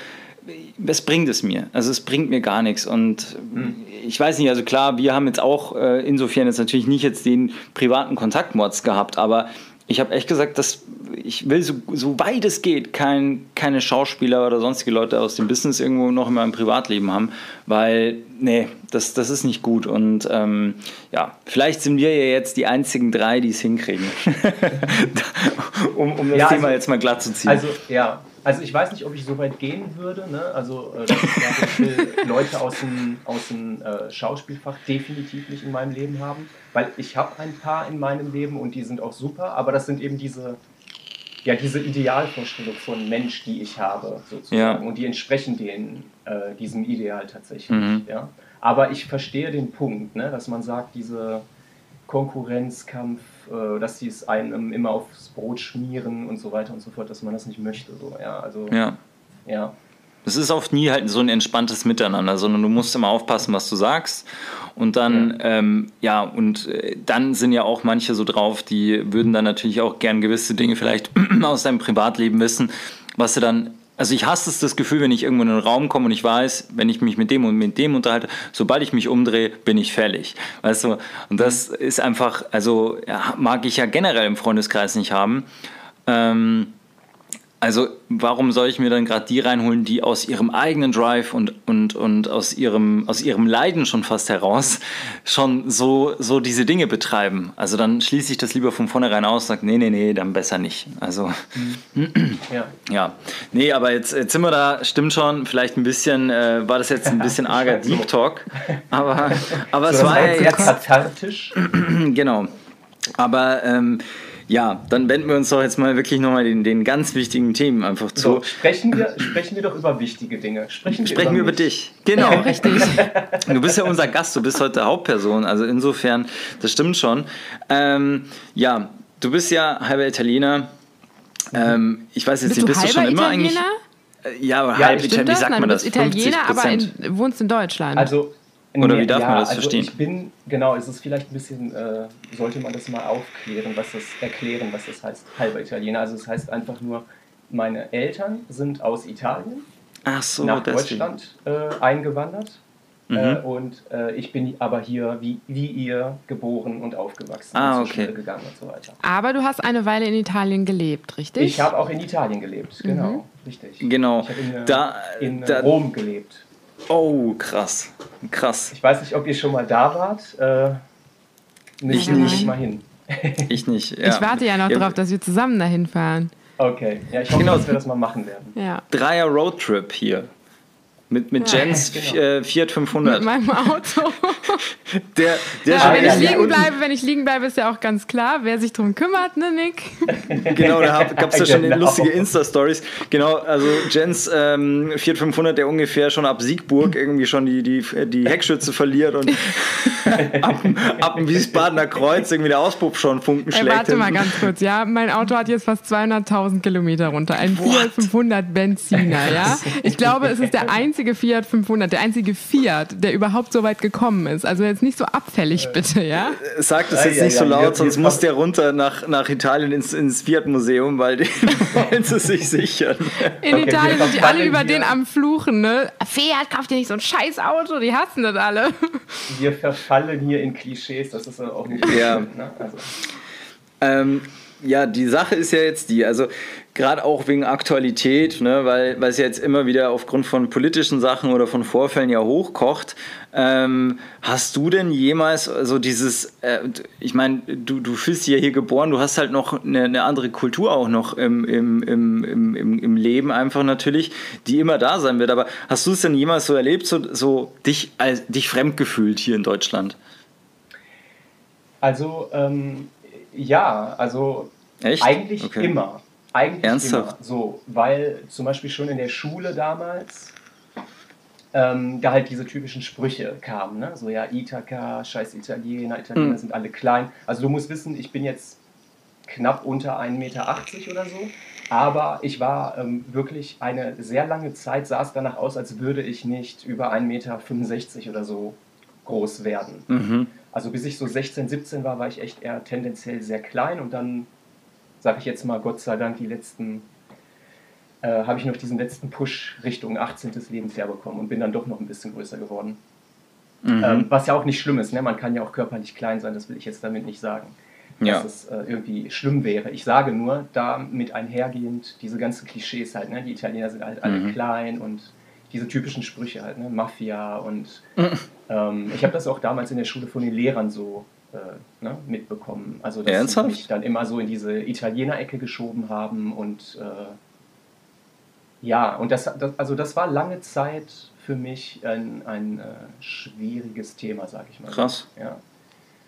was bringt es mir? Also es bringt mir gar nichts. Und hm. ich weiß nicht, also klar, wir haben jetzt auch äh, insofern jetzt natürlich nicht jetzt den privaten Kontaktmods gehabt, aber ich habe echt gesagt, dass ich will so, so weit es geht kein, keine Schauspieler oder sonstige Leute aus dem Business irgendwo noch in meinem Privatleben haben, weil, nee, das, das ist nicht gut. Und ähm, ja, vielleicht sind wir ja jetzt die einzigen drei, die es hinkriegen. [LAUGHS] um, um das ja, Thema also, jetzt mal glatt zu ziehen. Also, ja, also ich weiß nicht, ob ich so weit gehen würde. Ne? Also äh, ich [LAUGHS] Leute aus dem, aus dem äh, Schauspielfach definitiv nicht in meinem Leben haben, weil ich habe ein paar in meinem Leben und die sind auch super, aber das sind eben diese, ja, diese Idealvorstellung von Mensch, die ich habe, sozusagen. Ja. Und die entsprechen den, äh, diesem Ideal tatsächlich. Mhm. Ja? Aber ich verstehe den Punkt, ne? dass man sagt, diese Konkurrenzkampf, äh, dass sie es einem immer aufs Brot schmieren und so weiter und so fort, dass man das nicht möchte. So. Ja, also, ja. ja. Es ist oft nie halt so ein entspanntes Miteinander, sondern du musst immer aufpassen, was du sagst. Und dann, ja, ähm, ja und äh, dann sind ja auch manche so drauf, die würden dann natürlich auch gern gewisse Dinge vielleicht [CLEARS THROAT] aus deinem Privatleben wissen, was sie dann also ich hasse es das Gefühl, wenn ich irgendwo in einen Raum komme und ich weiß, wenn ich mich mit dem und mit dem unterhalte, sobald ich mich umdrehe, bin ich fällig. Weißt du? Und das ist einfach, also ja, mag ich ja generell im Freundeskreis nicht haben. Ähm, also warum soll ich mir dann gerade die reinholen, die aus ihrem eigenen Drive und, und, und aus, ihrem, aus ihrem Leiden schon fast heraus schon so, so diese Dinge betreiben? Also dann schließe ich das lieber von vornherein aus und sage, nee, nee, nee, dann besser nicht. Also ja. [CLEARS THROAT] ja. Nee, aber jetzt, jetzt sind wir da, stimmt schon, vielleicht ein bisschen, äh, war das jetzt ein bisschen arger Deep Talk, aber, aber so, es war ja jetzt... Kathartisch. [CLEARS THROAT] genau. Aber... Ähm, ja, dann wenden wir uns doch jetzt mal wirklich nochmal den, den ganz wichtigen Themen einfach zu. So, sprechen, wir, sprechen wir doch über wichtige Dinge. Sprechen, sprechen wir, über, wir über dich. Genau, richtig. [LAUGHS] Du bist ja unser Gast, du bist heute Hauptperson, also insofern, das stimmt schon. Ähm, ja, du bist ja halber Italiener. Ähm, ich weiß jetzt bist nicht, bist du, schon immer Italiener? eigentlich. Ja, aber ja, halb Italiener, wie sagt man das? Italiener, aber in, wohnst in Deutschland. Also oder wie darf ja, man das also verstehen? Ich bin, genau, es ist vielleicht ein bisschen, äh, sollte man das mal aufklären, was das, erklären, was das heißt, halber Italiener. Also es das heißt einfach nur, meine Eltern sind aus Italien Ach so, nach Deutschland äh, eingewandert Mhm. Äh, und äh, ich bin aber hier wie, wie ihr geboren und aufgewachsen ah, und zur okay. Schule gegangen und so weiter. Aber du hast eine Weile in Italien gelebt, richtig? Ich habe auch in Italien gelebt, genau, mhm. richtig. Genau. Ich habe in, äh, da, in da, Rom gelebt. Oh, krass. Krass. Ich weiß nicht, ob ihr schon mal da wart. Äh, ich nicht. mal hin. ich nicht. Ja. Ich warte ja noch ja. darauf, dass wir zusammen dahin fahren. Okay, ja, ich hoffe, genau. dass wir das mal machen werden. Ja. Dreier Roadtrip hier. Mit, mit ja, Jens genau. Äh, Fiat 500. Mit meinem Auto. [LAUGHS] der, der ja, wenn, ich liegen bleibe, wenn ich liegen bleibe, ist ja auch ganz klar, wer sich darum kümmert, ne, Nick? [LAUGHS] genau, da gab es ja schon genau. lustige Insta-Stories. Genau, also Jens ähm, Fiat 500, der ungefähr schon ab Siegburg irgendwie schon die, die, die Heckschütze verliert und [LAUGHS] ab, ab dem Wiesbadener Kreuz irgendwie der Auspuff schon Funken schlägt. Ey, warte mal ganz kurz, ja, mein Auto hat jetzt fast 200.000 Kilometer runter. Ein Fiat 500 Benziner, ja. Ich glaube, es ist der einzige einzige Fiat 500, der einzige Fiat, der überhaupt so weit gekommen ist. Also jetzt nicht so abfällig, bitte, ja? Sag das jetzt ja, nicht ja, so laut, ja, sonst muss der runter nach, nach Italien ins, ins Fiat-Museum, weil die [LAUGHS] wollen sie sich sichern. In okay, Italien sind die alle über den am Fluchen, ne? Fiat, kauft dir nicht so ein scheiß Auto, die hassen das alle. [LAUGHS] Wir verfallen hier in Klischees, das ist auch nicht ja. Stimmt, ne? Also. Ähm, ja, die Sache ist ja jetzt die, also gerade auch wegen Aktualität, ne, weil, weil es jetzt immer wieder aufgrund von politischen Sachen oder von Vorfällen ja hochkocht. Ähm, hast du denn jemals so also dieses, äh, ich meine, du, du bist ja hier geboren, du hast halt noch eine, eine andere Kultur auch noch im, im, im, im, im Leben einfach natürlich, die immer da sein wird. Aber hast du es denn jemals so erlebt, so, so dich, als, dich fremdgefühlt hier in Deutschland? Also, ähm, ja, also Echt? eigentlich okay. immer. Eigentlich Ernsthaft? immer. So, weil zum Beispiel schon in der Schule damals ähm, da halt diese typischen Sprüche kamen. Ne? So, ja, Ithaka, scheiß Italiener, Italiener mhm. sind alle klein. Also du musst wissen, ich bin jetzt knapp unter 1,80 Meter oder so. Aber ich war ähm, wirklich eine sehr lange Zeit, sah es danach aus, als würde ich nicht über 1,65 Meter oder so groß werden. Mhm. Also bis ich so 16, 17 war, war ich echt eher tendenziell sehr klein und dann sage ich jetzt mal, Gott sei Dank, die letzten, äh, habe ich noch diesen letzten Push Richtung 18. Lebensjahr bekommen und bin dann doch noch ein bisschen größer geworden. Mhm. Ähm, was ja auch nicht schlimm ist, ne? man kann ja auch körperlich klein sein, das will ich jetzt damit nicht sagen. Ja. Dass es äh, irgendwie schlimm wäre. Ich sage nur, damit einhergehend diese ganzen Klischees halt, ne? die Italiener sind halt alle mhm. klein und diese typischen Sprüche halt, ne? Mafia und mhm. ähm, ich habe das auch damals in der Schule von den Lehrern so äh, ne, mitbekommen. Also, dass Ernsthaft? sie mich dann immer so in diese Italiener-Ecke geschoben haben und äh, ja, und das, das, also das war lange Zeit für mich ein, ein äh, schwieriges Thema, sage ich mal. Krass. Ja.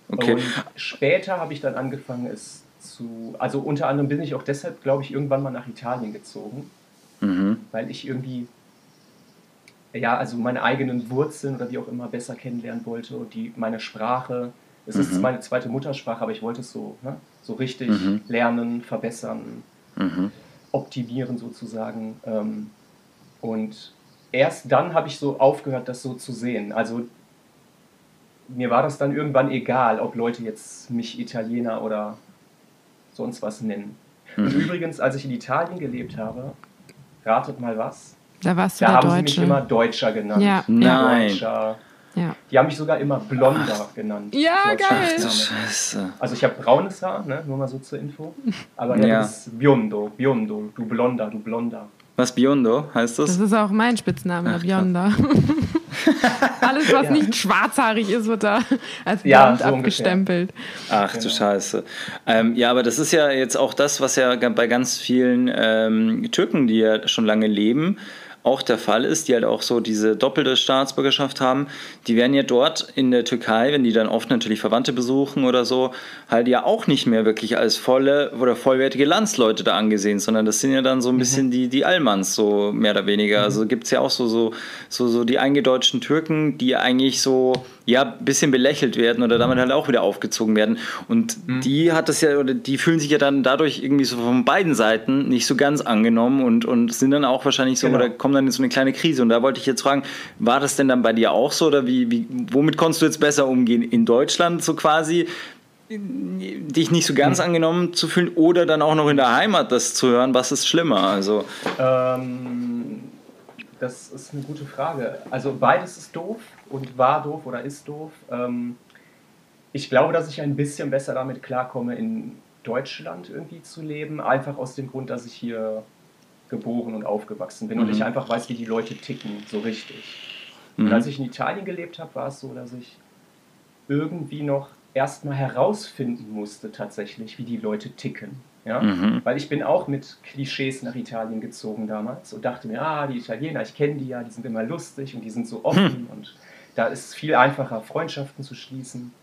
Okay. Und später habe ich dann angefangen, es zu, also unter anderem bin ich auch deshalb, glaube ich, irgendwann mal nach Italien gezogen, mhm. weil ich irgendwie ja, also meine eigenen Wurzeln oder wie auch immer besser kennenlernen wollte und die meine Sprache es mhm. ist meine zweite Muttersprache, aber ich wollte es so, ne? so richtig mhm. lernen, verbessern, mhm. optimieren sozusagen. Ähm, und erst dann habe ich so aufgehört, das so zu sehen. Also mir war das dann irgendwann egal, ob Leute jetzt mich Italiener oder sonst was nennen. Und mhm. übrigens, als ich in Italien gelebt habe, ratet mal was. Da warst du da haben Deutsche. sie mich immer Deutscher genannt. Ja. Nein. Deutscher, ja. Die haben mich sogar immer Blonder genannt. Ja, geil. Scheiße. Also ich habe braunes Haar, ne? nur mal so zur Info. Aber er ja. ist Biondo, Biondo, du Blonder, du Blonder. Was Biondo heißt das? Das ist auch mein Spitzname, Ach, Bionda. [LAUGHS] Alles, was ja. nicht schwarzhaarig ist, wird da als blond ja, so abgestempelt. Ach genau. du Scheiße. Ähm, ja, aber das ist ja jetzt auch das, was ja bei ganz vielen ähm, Türken, die ja schon lange leben, auch der Fall ist, die halt auch so diese doppelte Staatsbürgerschaft haben, die werden ja dort in der Türkei, wenn die dann oft natürlich Verwandte besuchen oder so, halt ja auch nicht mehr wirklich als volle oder vollwertige Landsleute da angesehen, sondern das sind ja dann so ein mhm. bisschen die, die Allmanns, so mehr oder weniger. Mhm. Also gibt es ja auch so, so, so, so die eingedeutschten Türken, die eigentlich so ja, ein bisschen belächelt werden oder damit halt auch wieder aufgezogen werden. Und mhm. die hat das ja, oder die fühlen sich ja dann dadurch irgendwie so von beiden Seiten nicht so ganz angenommen und, und sind dann auch wahrscheinlich so, genau. oder kommen dann in so eine kleine Krise. Und da wollte ich jetzt fragen, war das denn dann bei dir auch so oder wie, wie womit konntest du jetzt besser umgehen? In Deutschland so quasi? dich nicht so ganz mhm. angenommen zu fühlen oder dann auch noch in der Heimat das zu hören, was ist schlimmer? Also ähm, das ist eine gute Frage. Also beides ist doof und war doof oder ist doof. Ähm, ich glaube, dass ich ein bisschen besser damit klarkomme, in Deutschland irgendwie zu leben. Einfach aus dem Grund, dass ich hier geboren und aufgewachsen bin mhm. und ich einfach weiß, wie die Leute ticken, so richtig. Mhm. Und als ich in Italien gelebt habe, war es so, dass ich irgendwie noch erstmal herausfinden musste, tatsächlich, wie die Leute ticken. Ja? Mhm. Weil ich bin auch mit Klischees nach Italien gezogen damals und dachte mir, ah, die Italiener, ich kenne die ja, die sind immer lustig und die sind so offen hm. und da ist viel einfacher, Freundschaften zu schließen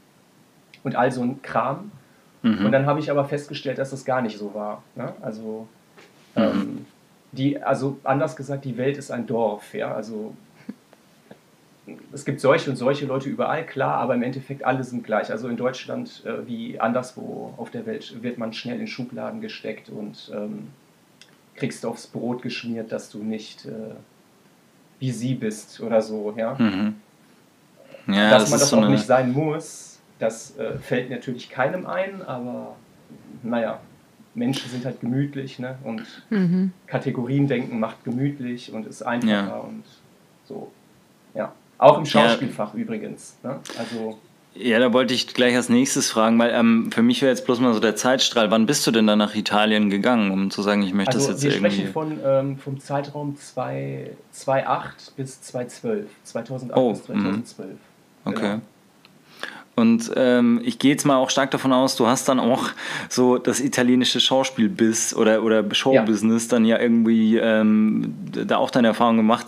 und all so ein Kram. Mhm. Und dann habe ich aber festgestellt, dass das gar nicht so war. Ne? Also, mhm. ähm, die, also anders gesagt, die Welt ist ein Dorf. Ja? Also es gibt solche und solche Leute überall, klar, aber im Endeffekt alle sind gleich. Also in Deutschland äh, wie anderswo auf der Welt wird man schnell in Schubladen gesteckt und ähm, kriegst aufs Brot geschmiert, dass du nicht äh, wie sie bist oder so. Ja? Mhm. ja dass das man das so auch nicht sein muss, das äh, fällt natürlich keinem ein, aber naja, Menschen sind halt gemütlich ne? und mhm. Kategoriendenken macht gemütlich und ist einfacher ja. und so. Ja. Auch im Schauspielfach ja. übrigens. Ne? Also ja, da wollte ich gleich als nächstes fragen, weil ähm, für mich wäre jetzt bloß mal so der Zeitstrahl. Wann bist du denn dann nach Italien gegangen, um zu sagen, ich möchte also das jetzt wir irgendwie... Wir sprechen von, ähm, vom Zeitraum 2008 bis 2012. 2008 oh, bis 2012. Mhm. Okay. Genau. Und ähm, ich gehe jetzt mal auch stark davon aus, du hast dann auch so das italienische Schauspielbiss oder, oder Showbusiness ja. dann ja irgendwie ähm, da auch deine Erfahrung gemacht.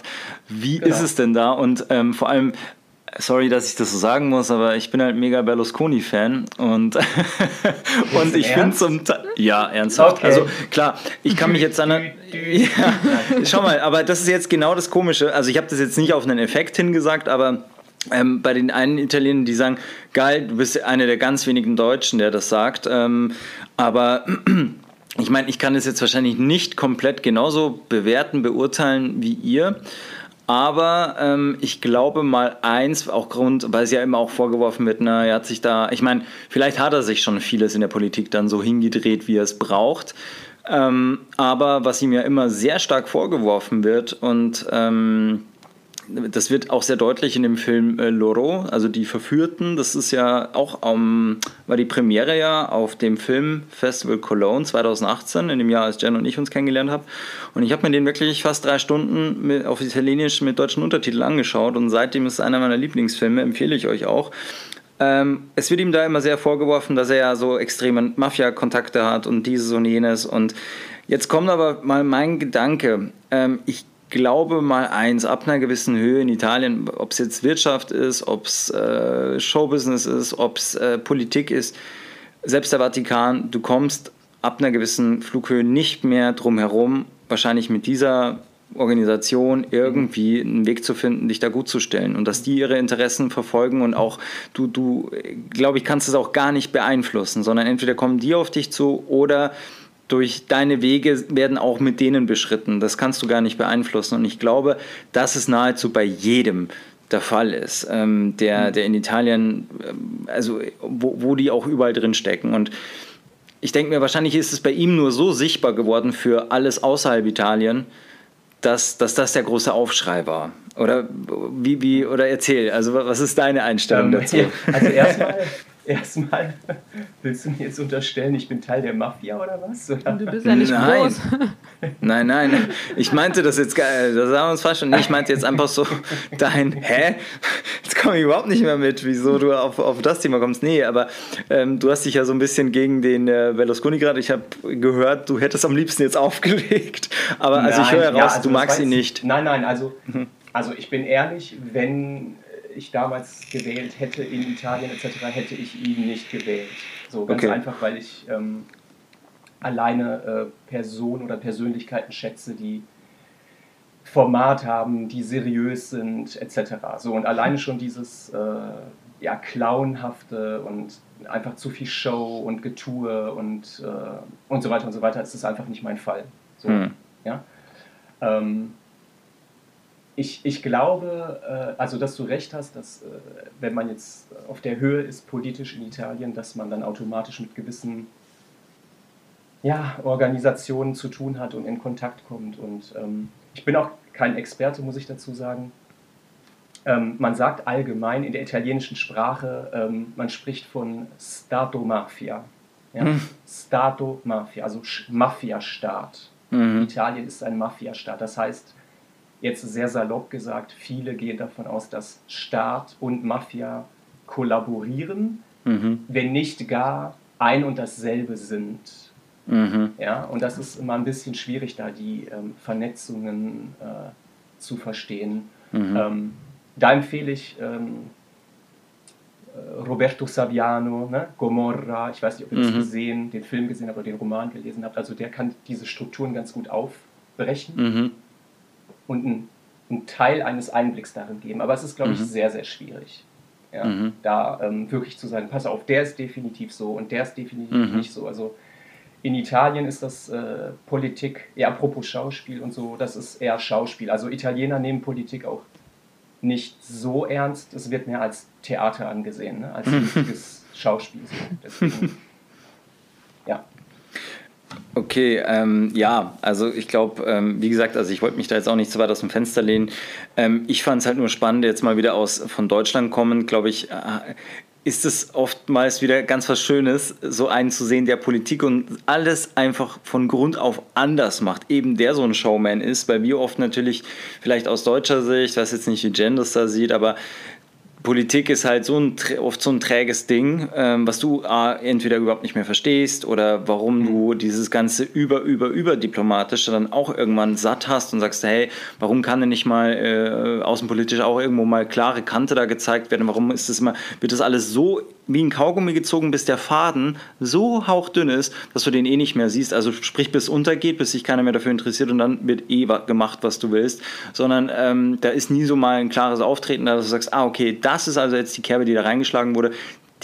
Wie genau. ist es denn da? Und ähm, vor allem, sorry, dass ich das so sagen muss, aber ich bin halt mega Berlusconi-Fan und, [LAUGHS] und ich finde zum Teil. Ja, ernsthaft. Okay. Also klar, ich kann mich jetzt an. [LAUGHS] ja, schau mal, aber das ist jetzt genau das Komische. Also ich habe das jetzt nicht auf einen Effekt hingesagt, aber ähm, bei den einen Italienern, die sagen, geil, du bist einer der ganz wenigen Deutschen, der das sagt. Ähm, aber [CLEARS THROAT] ich meine, ich kann es jetzt wahrscheinlich nicht komplett genauso bewerten, beurteilen wie ihr. Aber ähm, ich glaube mal eins, auch Grund, weil es ja immer auch vorgeworfen wird, na, er hat sich da, ich meine, vielleicht hat er sich schon vieles in der Politik dann so hingedreht, wie er es braucht. Ähm, aber was ihm ja immer sehr stark vorgeworfen wird und ähm, das wird auch sehr deutlich in dem Film äh, Loro, also die Verführten. Das ist ja auch, um, war die Premiere ja auf dem Filmfestival Cologne 2018, in dem Jahr, als Jen und ich uns kennengelernt haben. Und ich habe mir den wirklich fast drei Stunden mit, auf Italienisch mit deutschen Untertiteln angeschaut und seitdem ist es einer meiner Lieblingsfilme, empfehle ich euch auch. Ähm, es wird ihm da immer sehr vorgeworfen, dass er ja so extreme Mafia-Kontakte hat und dieses und jenes. Und jetzt kommt aber mal mein Gedanke. Ähm, ich glaube mal eins, ab einer gewissen Höhe in Italien, ob es jetzt Wirtschaft ist, ob es äh, Showbusiness ist, ob es äh, Politik ist, selbst der Vatikan, du kommst ab einer gewissen Flughöhe nicht mehr drum herum, wahrscheinlich mit dieser Organisation irgendwie einen Weg zu finden, dich da gut zu stellen und dass die ihre Interessen verfolgen und auch du, du, glaube ich, kannst es auch gar nicht beeinflussen, sondern entweder kommen die auf dich zu oder durch deine Wege werden auch mit denen beschritten. Das kannst du gar nicht beeinflussen. Und ich glaube, dass es nahezu bei jedem der Fall ist, ähm, der, mhm. der in Italien, ähm, also wo, wo die auch überall drin stecken. Und ich denke mir, wahrscheinlich ist es bei ihm nur so sichtbar geworden für alles außerhalb Italien, dass, dass das der große Aufschrei war. Oder wie, wie, oder erzähl, also was ist deine Einstellung ähm, dazu? Also erstmal [LAUGHS] Erstmal, [LAUGHS] willst du mir jetzt unterstellen, ich bin Teil der Mafia oder was? Oder? Du bist ja nicht nein. groß. [LAUGHS] Nein, nein. Ich meinte das jetzt, das haben wir uns fast schon. Ich meinte jetzt einfach so [LAUGHS] dein, hä? Jetzt komme ich überhaupt nicht mehr mit, wieso du auf, auf das Thema kommst. Nee, aber ähm, du hast dich ja so ein bisschen gegen den äh, Berlusconi gerade. Ich habe gehört, du hättest am liebsten jetzt aufgelegt. Aber also nein, ich höre heraus, ja, also du magst ihn nicht. Nein, nein, also, mhm. also ich bin ehrlich, wenn ich damals gewählt hätte in Italien etc., hätte ich ihn nicht gewählt. So ganz okay. einfach, weil ich ähm, alleine äh, Personen oder Persönlichkeiten schätze, die Format haben, die seriös sind etc. So und alleine schon dieses äh, ja clownhafte und einfach zu viel Show und Getue und äh, und so weiter und so weiter ist das einfach nicht mein Fall. So, hm. ja. Ähm, ich, ich glaube, äh, also dass du recht hast, dass äh, wenn man jetzt auf der Höhe ist politisch in Italien, dass man dann automatisch mit gewissen ja, Organisationen zu tun hat und in Kontakt kommt. Und ähm, ich bin auch kein Experte, muss ich dazu sagen. Ähm, man sagt allgemein in der italienischen Sprache, ähm, man spricht von Stato Mafia. Ja? Mhm. Stato Mafia, also Mafia-Staat. Mhm. Italien ist ein Mafia-Staat. Das heißt, jetzt sehr salopp gesagt, viele gehen davon aus, dass Staat und Mafia kollaborieren, mhm. wenn nicht gar ein und dasselbe sind. Mhm. Ja, und das ist immer ein bisschen schwierig, da die ähm, Vernetzungen äh, zu verstehen. Mhm. Ähm, da empfehle ich ähm, äh, Roberto Saviano, ne? Gomorra, ich weiß nicht, ob ihr mhm. das gesehen, den Film gesehen habt oder den Roman gelesen habt. Also der kann diese Strukturen ganz gut aufbrechen mhm. Und einen, einen, Teil eines Einblicks darin geben. Aber es ist, glaube ich, mhm. sehr, sehr schwierig. Ja? Mhm. Da ähm, wirklich zu sagen, pass auf, der ist definitiv so und der ist definitiv mhm. nicht so. Also in Italien ist das äh, Politik, ja, apropos Schauspiel und so, das ist eher Schauspiel. Also Italiener nehmen Politik auch nicht so ernst. Es wird mehr als Theater angesehen, ne? als richtiges Schauspiel. So. Deswegen. [LAUGHS] Okay, ähm, ja, also ich glaube, ähm, wie gesagt, also ich wollte mich da jetzt auch nicht zu weit aus dem Fenster lehnen. Ähm, ich fand es halt nur spannend, jetzt mal wieder aus von Deutschland kommend, glaube ich, äh, ist es oftmals wieder ganz was Schönes, so einen zu sehen, der Politik und alles einfach von Grund auf anders macht. Eben der so ein Showman ist, weil wir oft natürlich vielleicht aus deutscher Sicht, weiß jetzt nicht, wie Jen das da sieht, aber Politik ist halt so ein, oft so ein träges Ding, ähm, was du äh, entweder überhaupt nicht mehr verstehst oder warum mhm. du dieses ganze über, über, über diplomatische dann auch irgendwann satt hast und sagst, hey, warum kann denn nicht mal äh, außenpolitisch auch irgendwo mal klare Kante da gezeigt werden? Warum ist das immer, wird das alles so wie ein Kaugummi gezogen, bis der Faden so hauchdünn ist, dass du den eh nicht mehr siehst. Also sprich, bis untergeht, bis sich keiner mehr dafür interessiert und dann wird eh gemacht, was du willst. Sondern ähm, da ist nie so mal ein klares Auftreten, dass du sagst, ah, okay, das ist also jetzt die Kerbe, die da reingeschlagen wurde.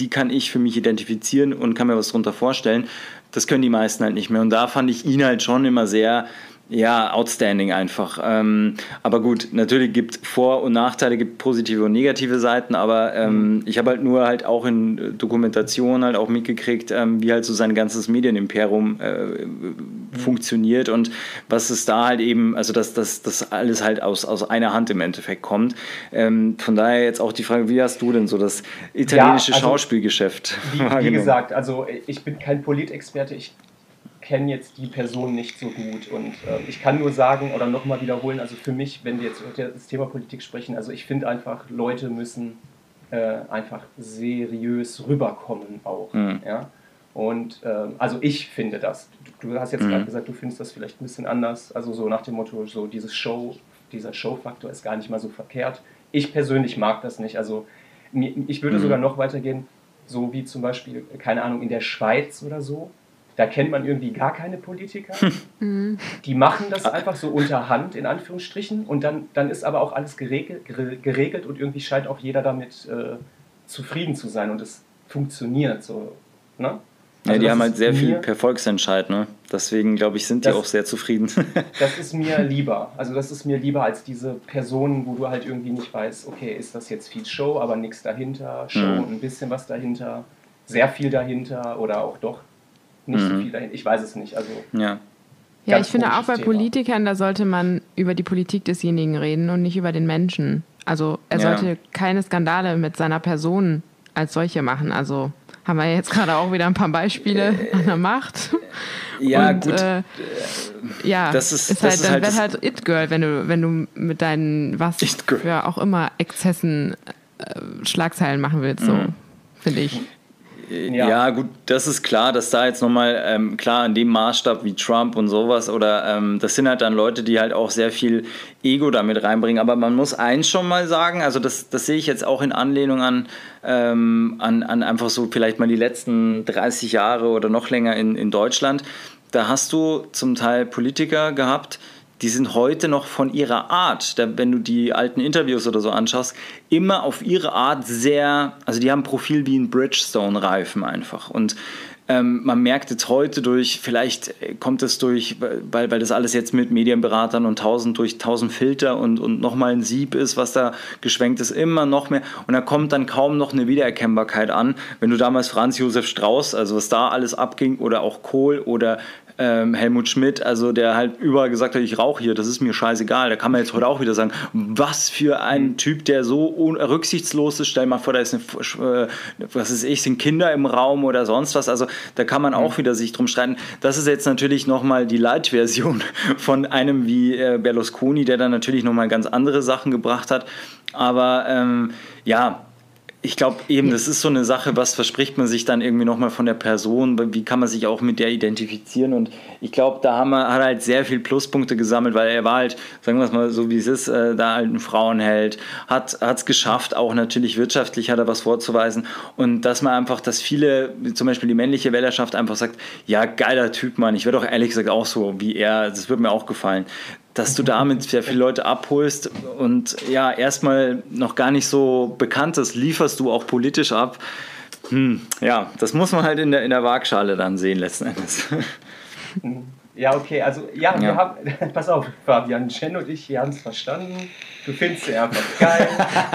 Die kann ich für mich identifizieren und kann mir was darunter vorstellen. Das können die meisten halt nicht mehr. Und da fand ich ihn halt schon immer sehr ja, outstanding einfach. Ähm, aber gut, natürlich gibt Vor- und Nachteile, gibt positive und negative Seiten, aber ähm, mhm. ich habe halt nur halt auch in Dokumentationen halt auch mitgekriegt, ähm, wie halt so sein ganzes Medienimperium äh, mhm. funktioniert und was es da halt eben, also dass das alles halt aus, aus einer Hand im Endeffekt kommt. Ähm, von daher jetzt auch die Frage, wie hast du denn so das italienische ja, also, Schauspielgeschäft wie, wie gesagt, also ich bin kein Politexperte, ich kenne jetzt die Person nicht so gut. Und äh, ich kann nur sagen oder nochmal wiederholen, also für mich, wenn wir jetzt über das Thema Politik sprechen, also ich finde einfach, Leute müssen äh, einfach seriös rüberkommen auch. Mhm. Ja? Und äh, also ich finde das. Du, du hast jetzt mhm. gerade gesagt, du findest das vielleicht ein bisschen anders. Also so nach dem Motto, so dieses Show, dieser Showfaktor ist gar nicht mal so verkehrt. Ich persönlich mag das nicht. Also ich würde mhm. sogar noch weitergehen, so wie zum Beispiel, keine Ahnung, in der Schweiz oder so da kennt man irgendwie gar keine Politiker. Mhm. Die machen das einfach so unter Hand, in Anführungsstrichen. Und dann, dann ist aber auch alles geregelt, geregelt und irgendwie scheint auch jeder damit äh, zufrieden zu sein. Und es funktioniert so. Ne? Also ja, die haben halt sehr viel per Volksentscheid, ne? Deswegen, glaube ich, sind die auch sehr zufrieden. [LAUGHS] das ist mir lieber. Also das ist mir lieber als diese Personen, wo du halt irgendwie nicht weißt, okay, ist das jetzt viel Show, aber nichts dahinter, Show mhm. und ein bisschen was dahinter, sehr viel dahinter oder auch doch nicht mhm. so viel dahin. Ich weiß es nicht. Also ja. Ja, ich finde auch bei Thema. Politikern, da sollte man über die Politik desjenigen reden und nicht über den Menschen. Also er ja. sollte keine Skandale mit seiner Person als solche machen. Also haben wir jetzt gerade auch wieder ein paar Beispiele äh, an der Macht. Ja, und, gut. Äh, ja, das ist, ist halt, ist dann halt, halt It-Girl, wenn du, wenn du mit deinen was für auch immer Exzessen äh, Schlagzeilen machen willst, so, mhm. finde ich. Ja. ja. gut, das ist klar, dass da jetzt nochmal, ähm, klar, in dem Maßstab wie Trump und sowas, oder ähm, das sind halt dann Leute, die halt auch sehr viel Ego damit reinbringen. Aber man muss eins schon mal sagen, also das, das sehe ich jetzt auch in Anlehnung an, ähm, an, an einfach so vielleicht mal die letzten 30 Jahre oder noch länger in, in Deutschland. Da hast du zum Teil Politiker gehabt, die sind heute noch von ihrer Art, wenn du die alten Interviews oder so anschaust, immer auf ihre Art sehr, also die haben ein Profil wie ein Bridgestone-Reifen einfach. Und ähm, man merkt jetzt heute durch, vielleicht kommt es durch, weil, weil das alles jetzt mit Medienberatern und tausend durch tausend Filter und, und nochmal ein Sieb ist, was da geschwenkt ist, immer noch mehr. Und da kommt dann kaum noch eine Wiedererkennbarkeit an. Wenn du damals Franz Josef Strauß, also was da alles abging, oder auch Kohl oder ähm, Helmut Schmidt, also der halt überall gesagt hat, ich rauche hier, das ist mir scheißegal. Da kann man jetzt heute auch wieder sagen, was für ein mhm. Typ, der so rücksichtslos ist. Stell mal vor, da ist eine, äh, was ist ich, sind Kinder im Raum oder sonst was. Also da kann man auch mhm. wieder sich drum streiten. Das ist jetzt natürlich nochmal die Light-Version [LAUGHS] von einem wie äh, Berlusconi, der dann natürlich nochmal ganz andere Sachen gebracht hat. Aber ähm, ja, ich glaube eben, das ist so eine Sache, was verspricht man sich dann irgendwie nochmal von der Person, wie kann man sich auch mit der identifizieren? Und ich glaube, da haben wir, hat er halt sehr viel Pluspunkte gesammelt, weil er war halt, sagen wir es mal so wie es ist, äh, da halt ein Frauenheld, hat es geschafft, auch natürlich wirtschaftlich hat er was vorzuweisen. Und dass man einfach, dass viele, zum Beispiel die männliche Wählerschaft einfach sagt, ja geiler Typ, Mann, ich wäre doch ehrlich gesagt auch so wie er, das würde mir auch gefallen dass du damit sehr viele Leute abholst und ja, erstmal noch gar nicht so bekannt ist, lieferst du auch politisch ab. Hm, ja, das muss man halt in der, in der Waagschale dann sehen, letzten Endes. [LAUGHS] Ja, okay, also ja, ja. wir haben, [LAUGHS] pass auf, Fabian, Jen und ich, wir haben es verstanden. Du findest sie einfach geil.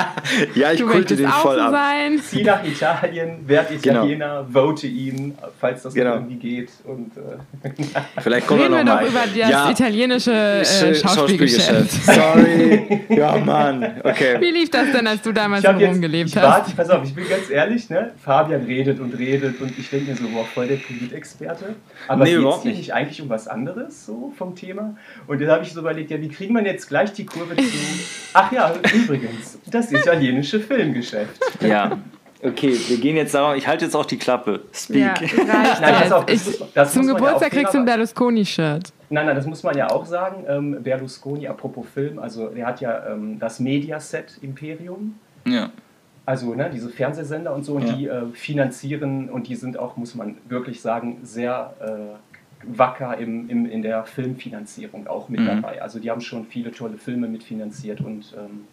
[LAUGHS] ja, ich kulte den voll ab. Sein. Zieh nach Italien, werd. Italiener, genau. vote ihn, falls das genau. irgendwie geht. Und, äh, [LAUGHS] Vielleicht kommen wir noch mal. über das ja. italienische äh, Schauspielgeschäft. [LAUGHS] Sorry. ja, Mann. Okay. Wie lief das denn, als du damals in Rom gelebt hast? Warte, pass auf, ich bin ganz ehrlich, ne? Fabian redet und redet und ich denke mir so, boah, voll der Politexperte. Aber nee, geht es hier nicht eigentlich um was anderes so vom Thema? Und dann habe ich so überlegt, ja, wie kriegen wir jetzt gleich die Kurve zu Ach ja, übrigens, das italienische Filmgeschäft. Ja. Okay, wir gehen jetzt darauf. Ich halte jetzt auch die Klappe. Speak. Ja, nein, auf, ich, muss, zum Geburtstag ja kriegst du ein Berlusconi-Shirt. Nein, nein, das muss man ja auch sagen. Ähm, Berlusconi, apropos Film, also der hat ja ähm, das Mediaset Imperium. Ja. Also ne, diese Fernsehsender und so, und ja. die äh, finanzieren und die sind auch, muss man wirklich sagen, sehr äh, wacker im, im, in der Filmfinanzierung auch mit mhm. dabei. Also die haben schon viele tolle Filme mitfinanziert und ähm,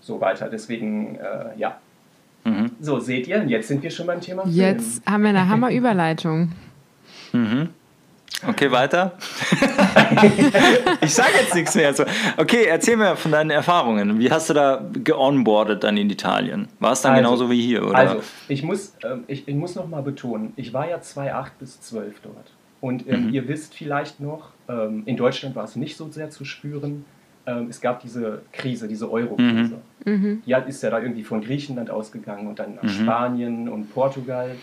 so weiter. Deswegen, äh, ja. Mhm. So, seht ihr, jetzt sind wir schon beim Thema Film. Jetzt haben wir eine Hammerüberleitung. mhm. Okay, weiter. [LAUGHS] ich sage jetzt nichts mehr. Also, okay, erzähl mir von deinen Erfahrungen. Wie hast du da geonboardet dann in Italien? War es dann also, genauso wie hier? Oder? Also, ich muss, äh, ich, ich muss noch mal betonen, ich war ja 2008 bis 12 dort. Und ähm, mhm. ihr wisst vielleicht noch, ähm, in Deutschland war es nicht so sehr zu spüren. Ähm, es gab diese Krise, diese Euro-Krise. Mhm. mhm. Die ist ja da irgendwie von Griechenland ausgegangen und dann nach mhm. Spanien und Portugal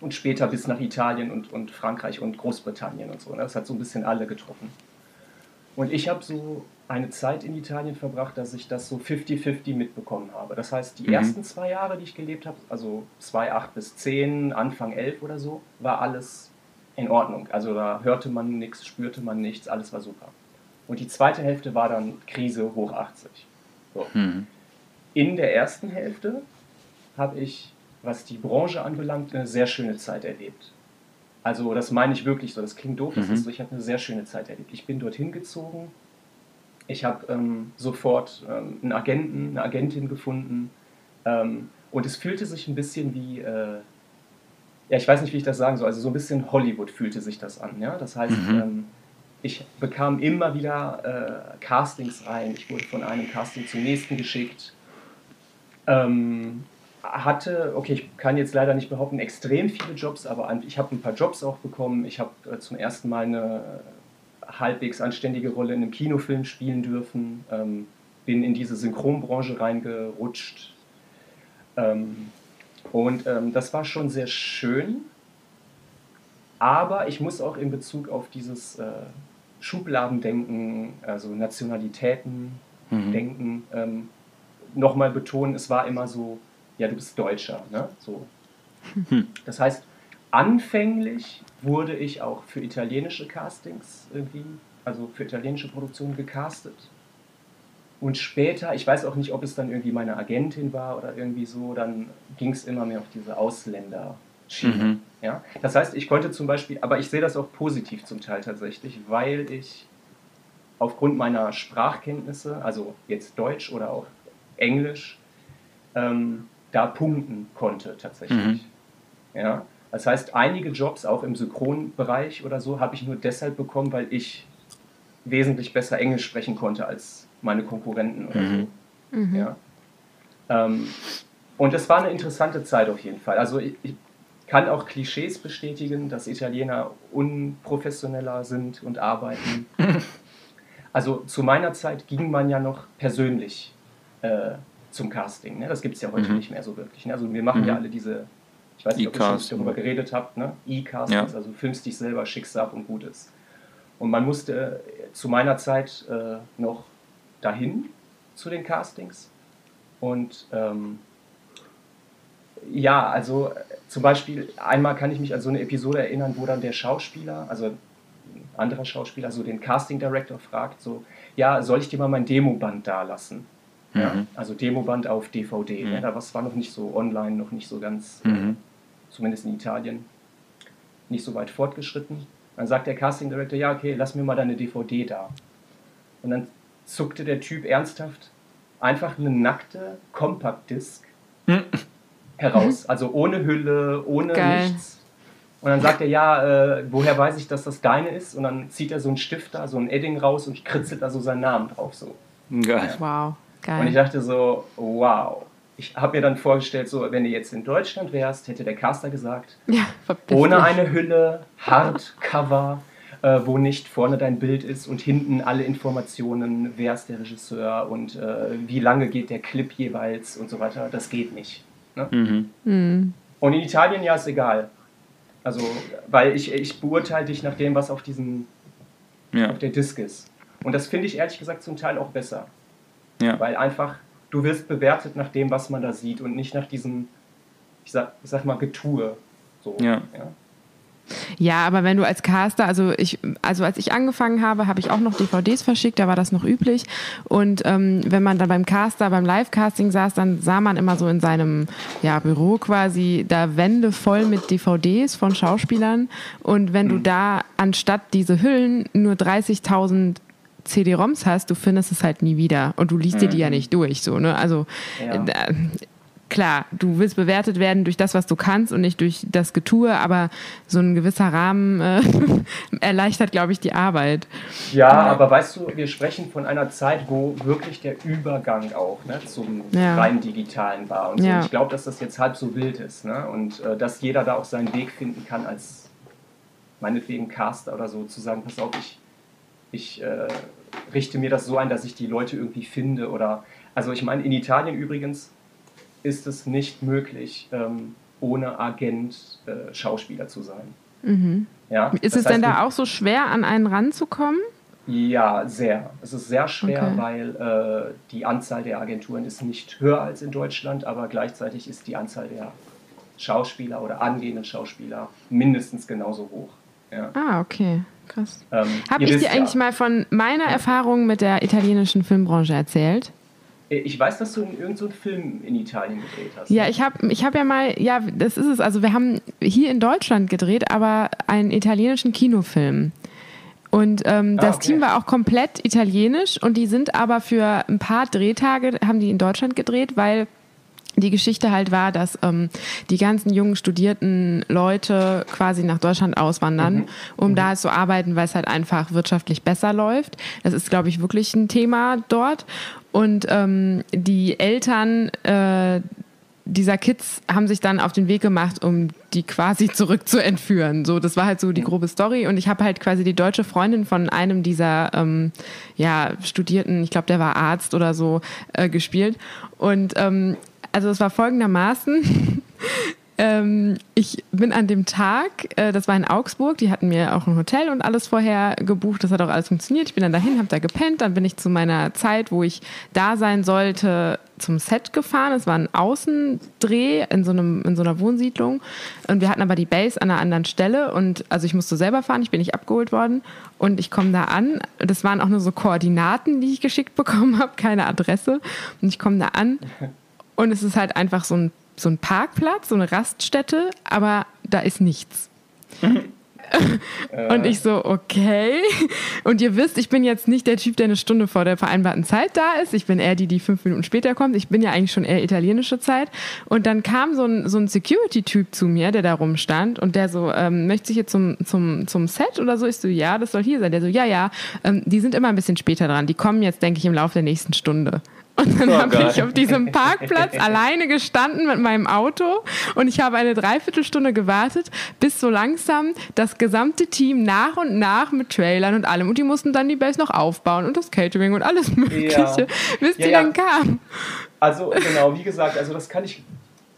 und später bis nach Italien und, und Frankreich und Großbritannien und so. Ne? Das hat so ein bisschen alle getroffen. Und ich habe so eine Zeit in Italien verbracht, dass ich das so 50-50 mitbekommen habe. Das heißt, die mhm. ersten zwei Jahre, die ich gelebt habe, also 2, 8 bis 10, Anfang 11 oder so, war alles in Ordnung. Also da hörte man nichts, spürte man nichts, alles war super. Und die zweite Hälfte war dann Krise hoch 80. So. Mhm. In der ersten Hälfte habe ich, was die Branche anbelangt, eine sehr schöne Zeit erlebt. Also das meine ich wirklich so, das klingt doof, das mhm. ist so, ich habe eine sehr schöne Zeit erlebt. Ich bin dorthin gezogen, ich habe ähm, sofort ähm, einen Agenten, eine Agentin gefunden ähm, und es fühlte sich ein bisschen wie, äh, ja, ich weiß nicht, wie ich das sagen soll, also so ein bisschen Hollywood fühlte sich das an. Ja? Das heißt, mhm. ähm, ich bekam immer wieder äh, Castings rein, ich wurde von einem Casting zum nächsten geschickt. Ähm, hatte, okay, ich kann jetzt leider nicht behaupten, extrem viele Jobs, aber ich habe ein paar Jobs auch bekommen. Ich habe äh, zum ersten Mal eine halbwegs anständige Rolle in einem Kinofilm spielen dürfen, ähm, bin in diese Synchronbranche reingerutscht. Ähm, und ähm, das war schon sehr schön, aber ich muss auch in Bezug auf dieses äh, Schubladendenken, also Nationalitäten mhm. denken, ähm, nochmal betonen, es war immer so, ja, du bist Deutscher. Ne? So. Hm. Das heißt, anfänglich wurde ich auch für italienische Castings irgendwie, also für italienische Produktionen gecastet. Und später, ich weiß auch nicht, ob es dann irgendwie meine Agentin war oder irgendwie so, dann ging es immer mehr auf diese Ausländer-Schiene. Mhm. Ja? Das heißt, ich konnte zum Beispiel, aber ich sehe das auch positiv zum Teil tatsächlich, weil ich aufgrund meiner Sprachkenntnisse, also jetzt Deutsch oder auch Englisch, ähm, da punkten konnte tatsächlich. Mhm. Ja? Das heißt, einige Jobs auch im Synchronbereich oder so habe ich nur deshalb bekommen, weil ich wesentlich besser Englisch sprechen konnte als meine Konkurrenten oder mhm. so. Mhm. Ja. Ähm, und es war eine interessante Zeit auf jeden Fall. Also ich, ich, kann auch Klischees bestätigen, dass Italiener unprofessioneller sind und arbeiten. [LAUGHS] Also zu meiner Zeit ging man ja noch persönlich äh, zum Casting. Ne? Das gibt es ja heute mhm. nicht mehr so wirklich. Ne? Also wir machen mhm. ja alle diese, ich weiß nicht, ob ihr schon darüber geredet habt, ne? E-Castings, ja. also filmst dich selber, schickst ab und gut ist. Und man musste äh, zu meiner Zeit äh, noch dahin zu den Castings. Und ähm, ja, also zum Beispiel, einmal kann ich mich an so eine Episode erinnern, wo dann der Schauspieler, also ein anderer Schauspieler, so den Casting Director fragt, so, ja, soll ich dir mal mein Demoband da lassen? Mhm. Ja, also Demoband auf DVD. Mhm. Ne? Da was war noch nicht so online, noch nicht so ganz, mhm. äh, zumindest in Italien, nicht so weit fortgeschritten. Dann sagt der Casting Director, ja, okay, lass mir mal deine DVD da. Und dann zuckte der Typ ernsthaft einfach eine nackte Compact Disc mhm. heraus. Also ohne Hülle, ohne Geil. nichts. Und dann sagt er, ja, äh, woher weiß ich, dass das deine ist? Und dann zieht er so einen Stift da, so ein Edding raus und kritzelt da so seinen Namen drauf. So. Geil. Wow. Geil. Und ich dachte so, wow. Ich habe mir dann vorgestellt, so, wenn du jetzt in Deutschland wärst, hätte der Caster gesagt, ja, ohne eine Hülle, Hardcover, äh, wo nicht vorne dein Bild ist und hinten alle Informationen, wer ist der Regisseur und äh, wie lange geht der Clip jeweils und so weiter. Das geht nicht. Ne? Mhm. Mhm. Und in Italien ja ist egal. Also, weil ich, ich beurteile dich nach dem, was auf diesem ja. auf der Disk ist. Und das finde ich ehrlich gesagt zum Teil auch besser. Ja. Weil einfach, du wirst bewertet nach dem, was man da sieht und nicht nach diesem, ich sag, ich sag mal, Getue. So, ja. ja. Ja, aber wenn du als Caster, also ich, also als ich angefangen habe, habe ich auch noch DVDs verschickt, da war das noch üblich. Und ähm, wenn man dann beim Caster, beim Live-Casting saß, dann sah man immer so in seinem ja, Büro quasi da Wände voll mit DVDs von Schauspielern. Und wenn mhm. du da anstatt diese Hüllen nur 30.000 CD-ROMs hast, du findest es halt nie wieder und du liest mhm. dir die ja mhm. nicht durch. So, ne? Also ja. äh, klar, du willst bewertet werden durch das, was du kannst und nicht durch das Getue, aber so ein gewisser Rahmen äh, [LAUGHS] erleichtert, glaube ich, die Arbeit. Ja, aber weißt du, wir sprechen von einer Zeit, wo wirklich der Übergang auch ne, zum ja. rein digitalen war. Und so. ja. ich glaube, dass das jetzt halb so wild ist ne? und äh, dass jeder da auch seinen Weg finden kann als meinetwegen Caster oder so, zu sagen, pass auf, ich ich äh, richte mir das so ein, dass ich die Leute irgendwie finde oder also ich meine in Italien übrigens ist es nicht möglich ähm, ohne Agent äh, Schauspieler zu sein. Mhm. Ja, ist es denn da auch so schwer an einen ranzukommen? Ja, sehr. Es ist sehr schwer, okay. weil äh, die Anzahl der Agenturen ist nicht höher als in Deutschland, aber gleichzeitig ist die Anzahl der Schauspieler oder angehenden Schauspieler mindestens genauso hoch. Ja. Ah, okay. Krass. Ähm, Habe ich dir eigentlich ja. mal von meiner Erfahrung mit der italienischen Filmbranche erzählt? Äh, ich weiß, dass du irgendeinen so Film in Italien gedreht hast. Ja, ich habe ich hab ja mal, ja, das ist es. Also wir haben hier in Deutschland gedreht, aber einen italienischen Kinofilm. Und ähm, ah, das okay. Team war auch komplett italienisch und die sind aber für ein paar Drehtage, haben die in Deutschland gedreht, weil die Geschichte halt war, dass ähm, die ganzen jungen studierten Leute quasi nach Deutschland auswandern, mhm. um mhm. da zu arbeiten, weil es halt einfach wirtschaftlich besser läuft. Das ist, glaube ich, wirklich ein Thema dort. Und ähm, die Eltern äh, dieser Kids haben sich dann auf den Weg gemacht, um die quasi [LAUGHS] zurückzuentführen. So, das war halt so die grobe Story. Und ich habe halt quasi die deutsche Freundin von einem dieser ähm, ja, Studierten, ich glaube, der war Arzt oder so, äh, gespielt. Und ähm, also es war folgendermaßen. [LAUGHS] ähm, ich bin an dem Tag, äh, das war in Augsburg, die hatten mir auch ein Hotel und alles vorher gebucht, das hat auch alles funktioniert. Ich bin dann dahin, habe da gepennt, dann bin ich zu meiner Zeit, wo ich da sein sollte, zum Set gefahren. Es war ein Außendreh in so, einem, in so einer Wohnsiedlung. Und wir hatten aber die Base an einer anderen Stelle. Und also ich musste selber fahren, ich bin nicht abgeholt worden. Und ich komme da an. Das waren auch nur so Koordinaten, die ich geschickt [LAUGHS] bekommen habe, keine Adresse. Und ich komme da an und es ist halt einfach so ein, so ein Parkplatz, so eine Raststätte, aber da ist nichts. [LAUGHS] und ich so, okay. Und ihr wisst, ich bin jetzt nicht der Typ, der eine Stunde vor der vereinbarten Zeit da ist. Ich bin eher die, die fünf Minuten später kommt. Ich bin ja eigentlich schon eher italienische Zeit. Und dann kam so ein, so ein Security-Typ zu mir, der da rumstand und der so, ähm, möchte ich jetzt zum, zum, zum Set oder so? Ich so, ja, das soll hier sein. Der so, ja, ja, ähm, die sind immer ein bisschen später dran. Die kommen jetzt, denke ich, im Laufe der nächsten Stunde. Und dann oh, habe ich auf diesem Parkplatz [LAUGHS] alleine gestanden mit meinem Auto und ich habe eine Dreiviertelstunde gewartet, bis so langsam das gesamte Team nach und nach mit Trailern und allem und die mussten dann die Base noch aufbauen und das Catering und alles Mögliche, ja. bis ja, die ja. dann kamen. Also genau, wie gesagt, also das kann ich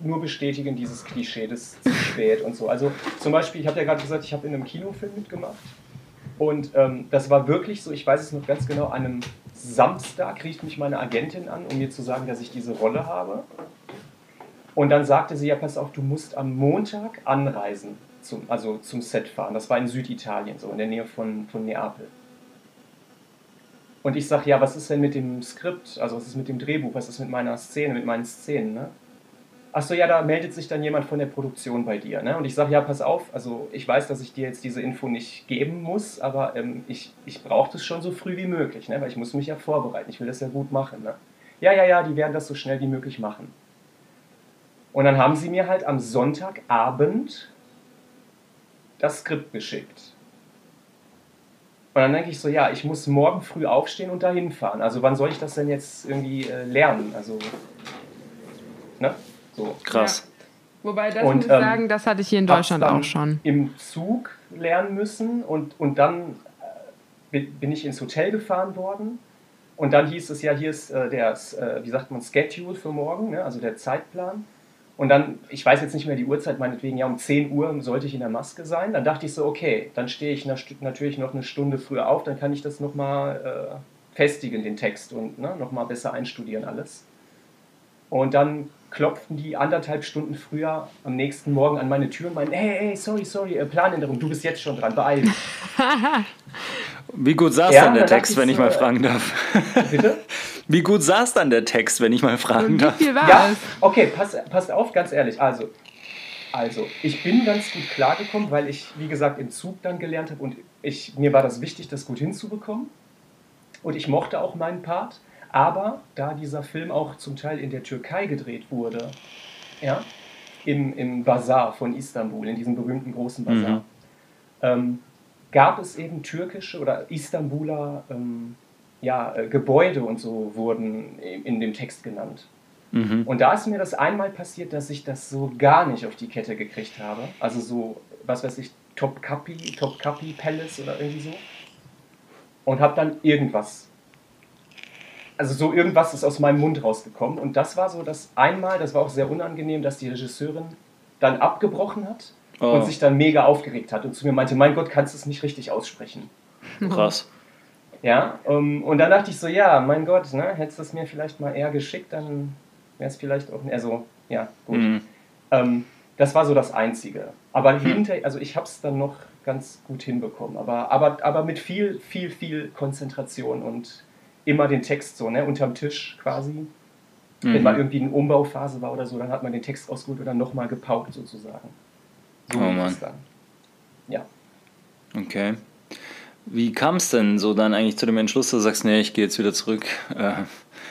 nur bestätigen, dieses Klischee, das zu spät und so. Also zum Beispiel, ich habe ja gerade gesagt, ich habe in einem Kinofilm mitgemacht und ähm, das war wirklich so, ich weiß es noch ganz genau, an einem Samstag rief mich meine Agentin an, um mir zu sagen, dass ich diese Rolle habe. Und dann sagte sie, ja, pass auf, du musst am Montag anreisen, zum, also zum Set fahren. Das war in Süditalien, so in der Nähe von, von Neapel. Und ich sage, ja, was ist denn mit dem Skript? Also was ist mit dem Drehbuch? Was ist mit meiner Szene, mit meinen Szenen? Ne? Achso, ja, da meldet sich dann jemand von der Produktion bei dir. Ne? Und ich sage, ja, pass auf, also ich weiß, dass ich dir jetzt diese Info nicht geben muss, aber ähm, ich, ich brauche das schon so früh wie möglich, ne? weil ich muss mich ja vorbereiten. Ich will das ja gut machen. Ne? Ja, ja, ja, die werden das so schnell wie möglich machen. Und dann haben sie mir halt am Sonntagabend das Skript geschickt. Und dann denke ich so, ja, ich muss morgen früh aufstehen und dahin fahren. Also wann soll ich das denn jetzt irgendwie äh, lernen? Also, ne? So. Krass. Ja. Wobei, das und, muss ich ähm, sagen, das hatte ich hier in Deutschland auch schon. Im Zug lernen müssen und, und dann äh, bin ich ins Hotel gefahren worden. Und dann hieß es ja, hier ist äh, der, äh, wie sagt man, Schedule für morgen, ne? also der Zeitplan. Und dann, ich weiß jetzt nicht mehr die Uhrzeit, meinetwegen, ja, um 10 Uhr sollte ich in der Maske sein. Dann dachte ich so, okay, dann stehe ich natürlich noch eine Stunde früher auf, dann kann ich das nochmal äh, festigen, den Text, und ne, nochmal besser einstudieren alles. Und dann klopften die anderthalb Stunden früher am nächsten Morgen an meine Tür und meinten, hey, hey, sorry, sorry, äh, Planänderung, du bist jetzt schon dran, beeil dich. [LAUGHS] Wie gut saß ja, dann der Text, wenn ich mal fragen darf? [LAUGHS] Bitte? Wie gut saß dann der Text, wenn ich mal fragen darf? Wie viel war ja, okay, pass, passt auf, ganz ehrlich. Also, also, ich bin ganz gut klargekommen, weil ich, wie gesagt, im Zug dann gelernt habe und ich, mir war das wichtig, das gut hinzubekommen. Und ich mochte auch meinen Part. Aber da dieser Film auch zum Teil in der Türkei gedreht wurde, ja, im, im Bazar von Istanbul, in diesem berühmten großen Bazar, mhm. ähm, gab es eben türkische oder Istanbuler ähm, ja, äh, Gebäude und so wurden in dem Text genannt. Mhm. Und da ist mir das einmal passiert, dass ich das so gar nicht auf die Kette gekriegt habe. Also so, was weiß ich, Topkapi, Topkapi Palace oder irgendwie so. Und habe dann irgendwas. Also so irgendwas ist aus meinem Mund rausgekommen. Und das war so das einmal, das war auch sehr unangenehm, dass die Regisseurin dann abgebrochen hat oh. und sich dann mega aufgeregt hat und zu mir meinte, mein Gott, kannst du es nicht richtig aussprechen. [LAUGHS] Krass. Ja, um, und dann dachte ich so, ja, mein Gott, ne, hättest du es mir vielleicht mal eher geschickt, dann wäre es vielleicht auch, also, ja, gut. Mhm. Ähm, das war so das Einzige. Aber mhm. hinter, also ich habe es dann noch ganz gut hinbekommen, aber, aber, aber mit viel, viel, viel Konzentration und immer den Text so, ne, unterm Tisch quasi. Mhm. Wenn mal irgendwie eine Umbauphase war oder so, dann hat man den Text rausgeholt und dann nochmal gepaukt sozusagen. So oh Mann. Dann. Ja. Okay. Wie kam es denn so dann eigentlich zu dem Entschluss, dass du sagst, nee, ich gehe jetzt wieder zurück? Äh,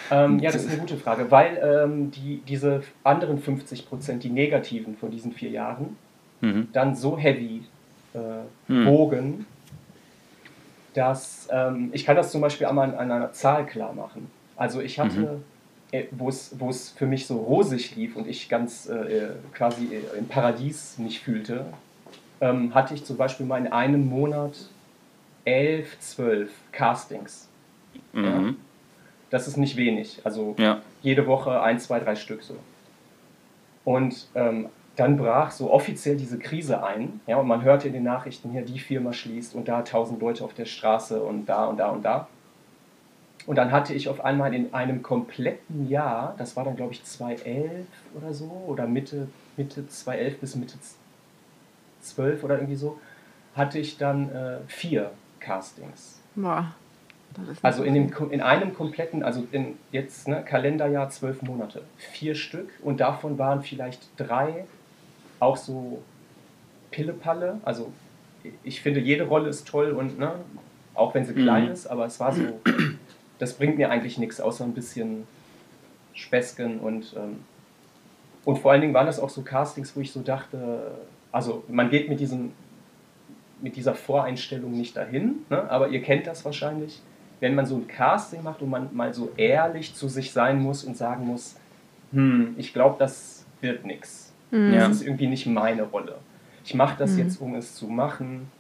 ähm, ja, das ist eine gute Frage, weil ähm, die, diese anderen 50 Prozent, die negativen von diesen vier Jahren, mhm. dann so heavy äh, mhm. bogen, dass ähm, ich kann das zum Beispiel einmal an, einer Zahl klar machen. Also ich hatte, mhm. äh, wo es für mich so rosig lief und ich ganz äh, quasi äh, im Paradies mich fühlte, ähm, hatte ich zum Beispiel mal in einem Monat elf, zwölf Castings. Mhm. Ja? Das ist nicht wenig. Also ja. jede Woche ein, zwei, drei Stück so. Und ähm, dann brach so offiziell diese Krise ein. Ja, und man hörte in den Nachrichten hier, die Firma schließt und da tausend Leute auf der Straße und da und da und da. Und dann hatte ich auf einmal in einem kompletten Jahr, das war dann glaube ich 2011 oder so, oder Mitte, Mitte 2011 bis Mitte 12 oder irgendwie so, hatte ich dann äh, vier Castings. Boah. Also in, dem, in einem kompletten, also in jetzt ne, Kalenderjahr zwölf Monate, vier Stück und davon waren vielleicht drei auch so Pillepalle. Also ich finde, jede Rolle ist toll und ne, auch wenn sie klein mhm. ist, aber es war so, das bringt mir eigentlich nichts, außer ein bisschen Späßchen und, ähm, und vor allen Dingen waren das auch so Castings, wo ich so dachte, also man geht mit diesem mit dieser Voreinstellung nicht dahin, ne? aber ihr kennt das wahrscheinlich. wenn man so ein Casting macht und man mal so ehrlich zu sich sein muss und sagen muss, hm, ich glaube, das wird nichts. Mhm. Das ist irgendwie nicht meine Rolle. Ich mache das mhm. jetzt, um es zu machen.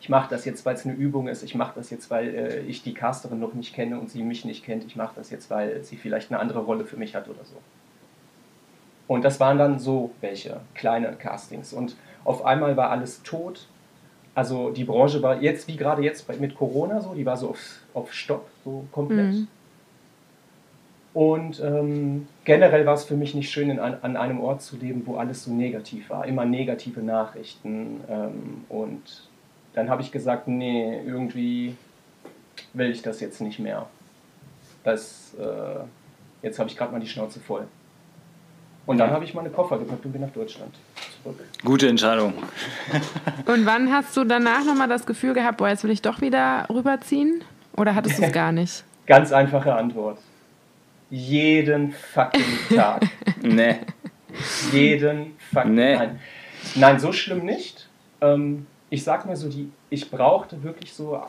Ich mache das jetzt, weil es eine Übung ist. Ich mache das jetzt, weil äh, ich die Casterin noch nicht kenne und sie mich nicht kennt. Ich mache das jetzt, weil sie vielleicht eine andere Rolle für mich hat oder so. Und das waren dann so welche kleine Castings. Und auf einmal war alles tot. Also die Branche war jetzt, wie gerade jetzt mit Corona so, die war so auf, auf Stopp, so komplett. Mhm. Und ähm, generell war es für mich nicht schön, in, an, einem Ort zu leben, wo alles so negativ war. Immer negative Nachrichten. Ähm, und dann habe ich gesagt, nee, irgendwie will ich das jetzt nicht mehr. Das, äh, jetzt habe ich gerade mal die Schnauze voll. Und dann habe ich meine Koffer gepackt und bin nach Deutschland zurück. Gute Entscheidung. und wann hast du danach nochmal das Gefühl gehabt, boah, jetzt will ich doch wieder rüberziehen? Oder hattest du es [LAUGHS] gar nicht? Ganz einfache Antwort. Jeden fucking Tag. [LAUGHS] nee. Jeden fucking nee. Nein. Nein, so schlimm nicht. Ähm, ich sag mal so, die, ich brauchte wirklich so,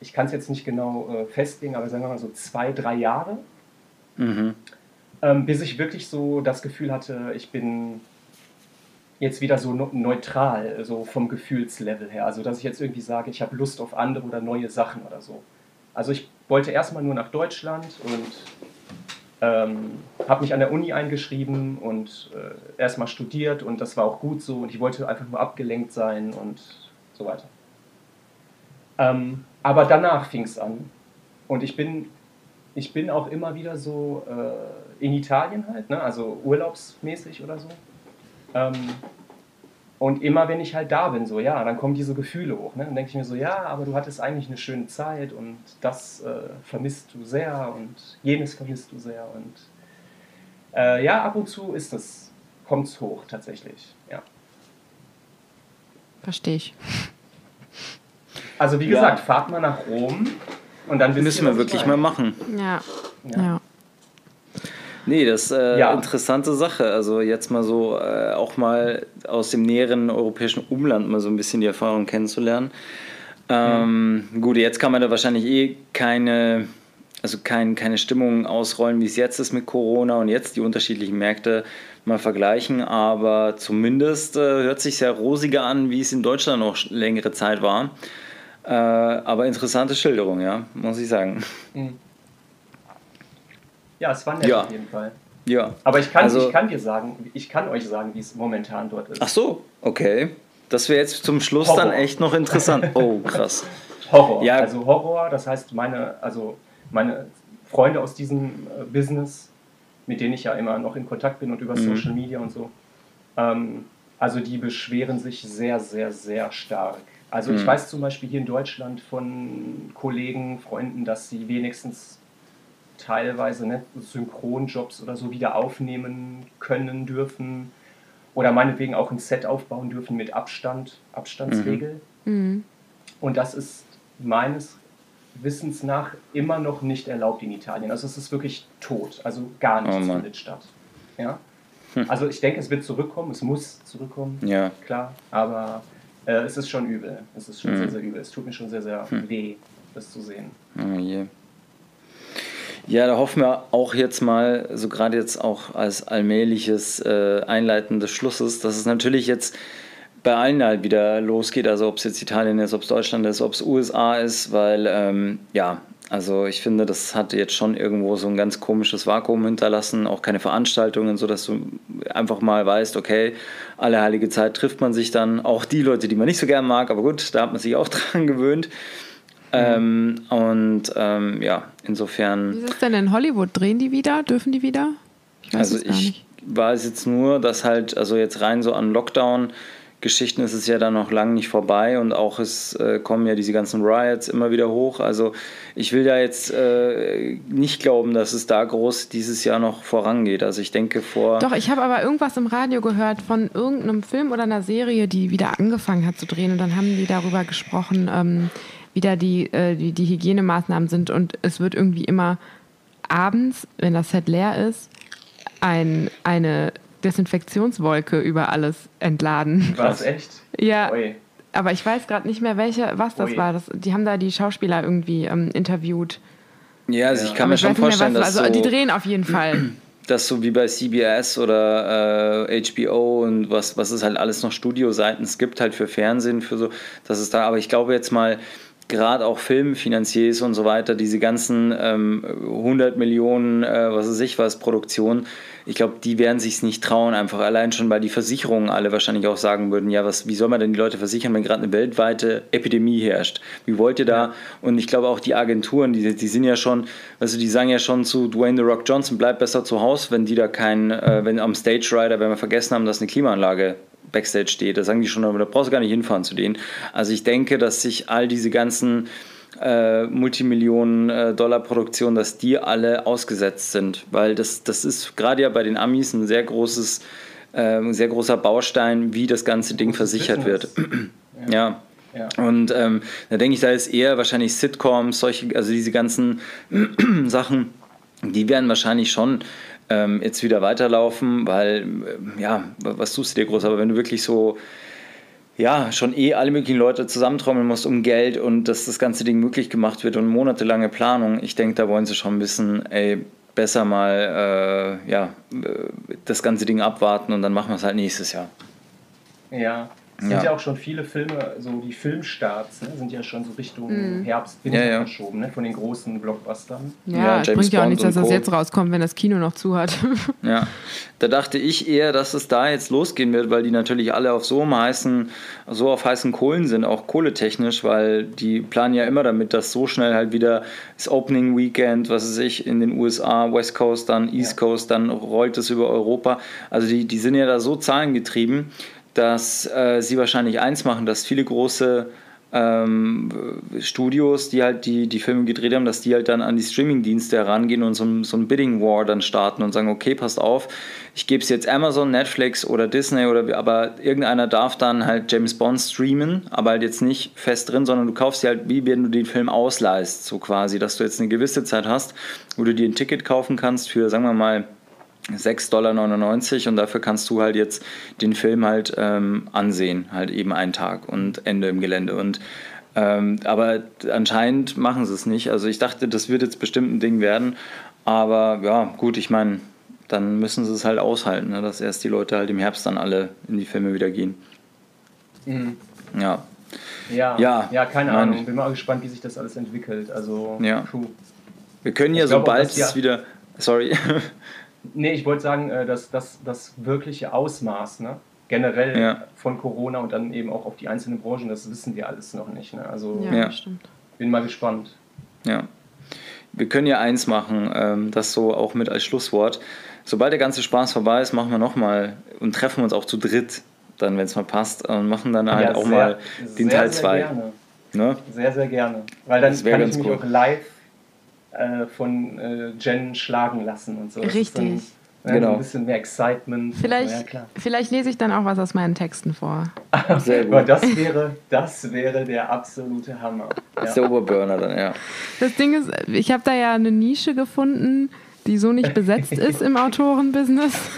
ich kann es jetzt nicht genau äh, festlegen, aber sagen wir mal so zwei, drei Jahre. Mhm ähm, bis ich wirklich so das Gefühl hatte, ich bin jetzt wieder so neutral, so vom Gefühlslevel her. Also, dass ich jetzt irgendwie sage, ich habe Lust auf andere oder neue Sachen oder so. Also, ich wollte erstmal nur nach Deutschland und ähm, habe mich an der Uni eingeschrieben und äh, erstmal studiert und das war auch gut so und ich wollte einfach nur abgelenkt sein und so weiter. Ähm, aber danach fing es an und ich bin, ich bin auch immer wieder so äh, in Italien halt, ne? also urlaubsmäßig oder so. Ähm, und immer wenn ich halt da bin, so ja, dann kommen diese Gefühle hoch. Ne? Dann denke ich mir so, ja, aber du hattest eigentlich eine schöne Zeit und das äh, vermisst du sehr und jenes vermisst du sehr. Und äh, ja, ab und zu ist es, kommt es hoch tatsächlich, ja. Verstehe ich. Also wie gesagt, ja. fahrt mal nach Rom und dann müssen wir wirklich mal machen. Ja. ja. ja. Nee, das ist äh, ja. interessante Sache. Also jetzt mal so äh, auch mal aus dem näheren europäischen Umland mal so ein bisschen die Erfahrung kennenzulernen. Ähm, mhm. Gut, jetzt kann man da wahrscheinlich eh keine, also kein, keine Stimmung ausrollen, wie es jetzt ist mit Corona und jetzt die unterschiedlichen Märkte mal vergleichen, aber zumindest äh, hört sich sehr rosiger an, wie es in Deutschland noch längere Zeit war. Äh, aber interessante Schilderung, ja, muss ich sagen. Mhm. Ja, es war nett ja. auf jeden Fall. Ja. Aber ich kann, also, ich kann dir sagen, ich kann euch sagen, wie es momentan dort ist. Ach so, okay. Das wäre jetzt zum Schluss Horror. dann echt noch interessant. [LAUGHS] Oh, krass. Horror. Ja. Also Horror, das heißt, meine, also meine Freunde aus diesem äh, Business, mit denen ich ja immer noch in Kontakt bin und über mhm. Social Media und so, ähm, also die beschweren sich sehr, sehr, sehr stark. Also mhm. ich weiß zum Beispiel hier in Deutschland von Kollegen, Freunden, dass sie wenigstens teilweise ne, Synchronjobs oder so wieder aufnehmen können dürfen oder meinetwegen auch ein Set aufbauen dürfen mit Abstand, Abstandsregel. Mhm. mhm. Und das ist meines Wissens nach immer noch nicht erlaubt in Italien. Also es ist wirklich tot, also gar nichts oh findet statt. Ja? Hm. Also ich denke, es wird zurückkommen, es muss zurückkommen, ja. klar, aber äh, es ist schon übel. Es ist schon mhm. sehr, sehr übel. Es tut mir schon sehr, sehr hm. weh, das zu sehen. Oh je. Ja, da hoffen wir auch jetzt mal, so gerade jetzt auch als allmähliches äh, Einleiten des Schlusses, dass es natürlich jetzt bei allen halt wieder losgeht, also ob es jetzt Italien ist, ob es Deutschland ist, ob es USA ist, weil ähm, ja, also ich finde, das hat jetzt schon irgendwo so ein ganz komisches Vakuum hinterlassen, auch keine Veranstaltungen, sodass du einfach mal weißt, okay, alle heilige Zeit trifft man sich dann, auch die Leute, die man nicht so gern mag, aber gut, da hat man sich auch [LAUGHS] dran gewöhnt. Ähm, und ähm, ja, insofern. Wie ist es denn in Hollywood? Drehen die wieder? Dürfen die wieder? Ich also ich weiß jetzt nur, dass halt, also jetzt rein so an Lockdown. Geschichten ist es ja dann noch lange nicht vorbei und auch es äh, kommen ja diese ganzen Riots immer wieder hoch. Also ich will ja jetzt äh, nicht glauben, dass es da groß dieses Jahr noch vorangeht. Also ich denke vor. Doch, ich habe aber irgendwas im Radio gehört von irgendeinem Film oder einer Serie, die wieder angefangen hat zu drehen und dann haben die darüber gesprochen. Ähm, wieder die, äh, die, die Hygienemaßnahmen sind und es wird irgendwie immer abends, wenn das Set leer ist, ein, eine Desinfektionswolke über alles entladen. Was, echt? Ja. Oi. aber ich weiß gerade nicht mehr, welche, was das Ui. war. Das, die haben da die Schauspieler irgendwie ähm, interviewt. Ja, also ich kann mir schon vorstellen, mehr, dass. Also, so die drehen auf jeden Fall. [CLEARS THROAT] Das so wie bei CBS oder äh, HBO und was, was es halt alles noch Studioseiten es gibt, halt für Fernsehen, für so, das ist da, aber ich glaube jetzt mal, gerade auch Filmfinanziers und so weiter, diese ganzen ähm, 100 Millionen, äh, was weiß ich was, Produktionen, ich glaube, die werden sich nicht trauen, einfach allein schon, weil die Versicherungen alle wahrscheinlich auch sagen würden, ja, was, wie soll man denn die Leute versichern, wenn gerade eine weltweite Epidemie herrscht? Wie wollt ihr da? Und ich glaube auch die Agenturen, die, die sind ja schon, also die sagen ja schon zu Dwayne The Rock Johnson, bleib besser zu Hause, wenn die da kein, äh, wenn am Stage Rider, wenn wir vergessen haben, dass eine Klimaanlage Backstage steht. Da sagen die schon, da brauchst du gar nicht hinfahren zu denen. Also ich denke, dass sich all diese ganzen äh, Multimillionen äh, dass die alle ausgesetzt sind. Weil das, das ist gerade ja bei den Amis ein sehr großes, äh, ein sehr großer Baustein, wie das ganze Ding versichert wird. [CLEARS THROAT] ja. ja. Und ähm, da denke ich, da ist eher wahrscheinlich Sitcoms, solche, also diese ganzen [CLEARS THROAT] Sachen, die werden wahrscheinlich schon ähm, jetzt wieder weiterlaufen, weil, äh, ja, was tust du dir groß? Aber wenn du wirklich so, ja, schon eh alle möglichen Leute zusammentrommeln musst um Geld und dass das ganze Ding möglich gemacht wird und monatelange Planung, ich denke, da wollen sie schon wissen, ey, besser mal, äh, ja, äh, das ganze Ding abwarten und dann machen wir es halt nächstes Jahr. Ja, es sind ja. ja auch schon viele Filme, so die Filmstarts ne, sind ja schon so Richtung mhm. Herbst, Winter ja, ja. verschoben, ne, von den großen Blockbustern. Ja, es bringt ja auch nichts, dass das jetzt rauskommt, wenn das Kino noch zu hat. [LAUGHS] ja, da dachte ich eher, dass es da jetzt losgehen wird, weil die natürlich alle auf so einem heißen, so auf heißen Kohlen sind, auch kohletechnisch, weil die planen ja immer damit, dass so schnell halt wieder das Opening Weekend, was weiß ich, in den USA, West Coast, dann East Coast, dann rollt es über Europa. Also die, die sind ja da so zahlengetrieben dass äh, sie wahrscheinlich eins machen, dass viele große ähm, Studios, die halt die, die Filme gedreht haben, dass die halt dann an die Streaming-Dienste herangehen und so, so ein Bidding War dann starten und sagen, okay, passt auf, ich gebe es jetzt Amazon, Netflix oder Disney oder aber irgendeiner darf dann halt James Bond streamen, aber halt jetzt nicht fest drin, sondern du kaufst sie halt, wie wenn du den Film ausleihst, so quasi, dass du jetzt eine gewisse Zeit hast, wo du dir ein Ticket kaufen kannst für, sagen wir mal, 6,99 Dollar und dafür kannst du halt jetzt den Film halt ähm, ansehen, halt eben einen Tag und Ende im Gelände. Und ähm, aber anscheinend machen sie es nicht. Also ich dachte, das wird jetzt bestimmt ein Ding werden. Aber ja, gut, ich meine, dann müssen sie es halt aushalten, ne, dass erst die Leute halt im Herbst dann alle in die Filme wieder gehen. Mhm. Ja. Ja, ja, ja keine Ahnung. Bin mal gespannt, wie sich das alles entwickelt. Also, ja. Puh. Wir können ja, sobald es wieder. Sorry. [LAUGHS] Nee, ich wollte sagen, äh, dass das, das wirkliche Ausmaß, ne? generell ja. von Corona und dann eben auch auf die einzelnen Branchen, das wissen wir alles noch nicht. Ne? Also ja, stimmt. bin mal gespannt. Ja. Wir können ja eins machen, ähm, das so auch mit als Schlusswort. Sobald der ganze Spaß vorbei ist, machen wir nochmal und treffen uns auch zu dritt, dann, wenn es mal passt, und machen dann halt ja, auch sehr, mal den sehr, Teil 2. Ne? Sehr, sehr gerne. Weil dann kann ich mich cool. auch live äh, von äh, Jen schlagen lassen und so. Richtig. Dann, ja, genau. ein bisschen mehr Excitement. Vielleicht, ja, vielleicht lese ich dann auch was aus meinen Texten vor. Sehr gut. das wäre, das wäre der absolute Hammer. Ja. Der Oberburner dann, ja. Das Ding ist, ich habe da ja eine Nische gefunden, die so nicht besetzt ist im Autorenbusiness. [LAUGHS]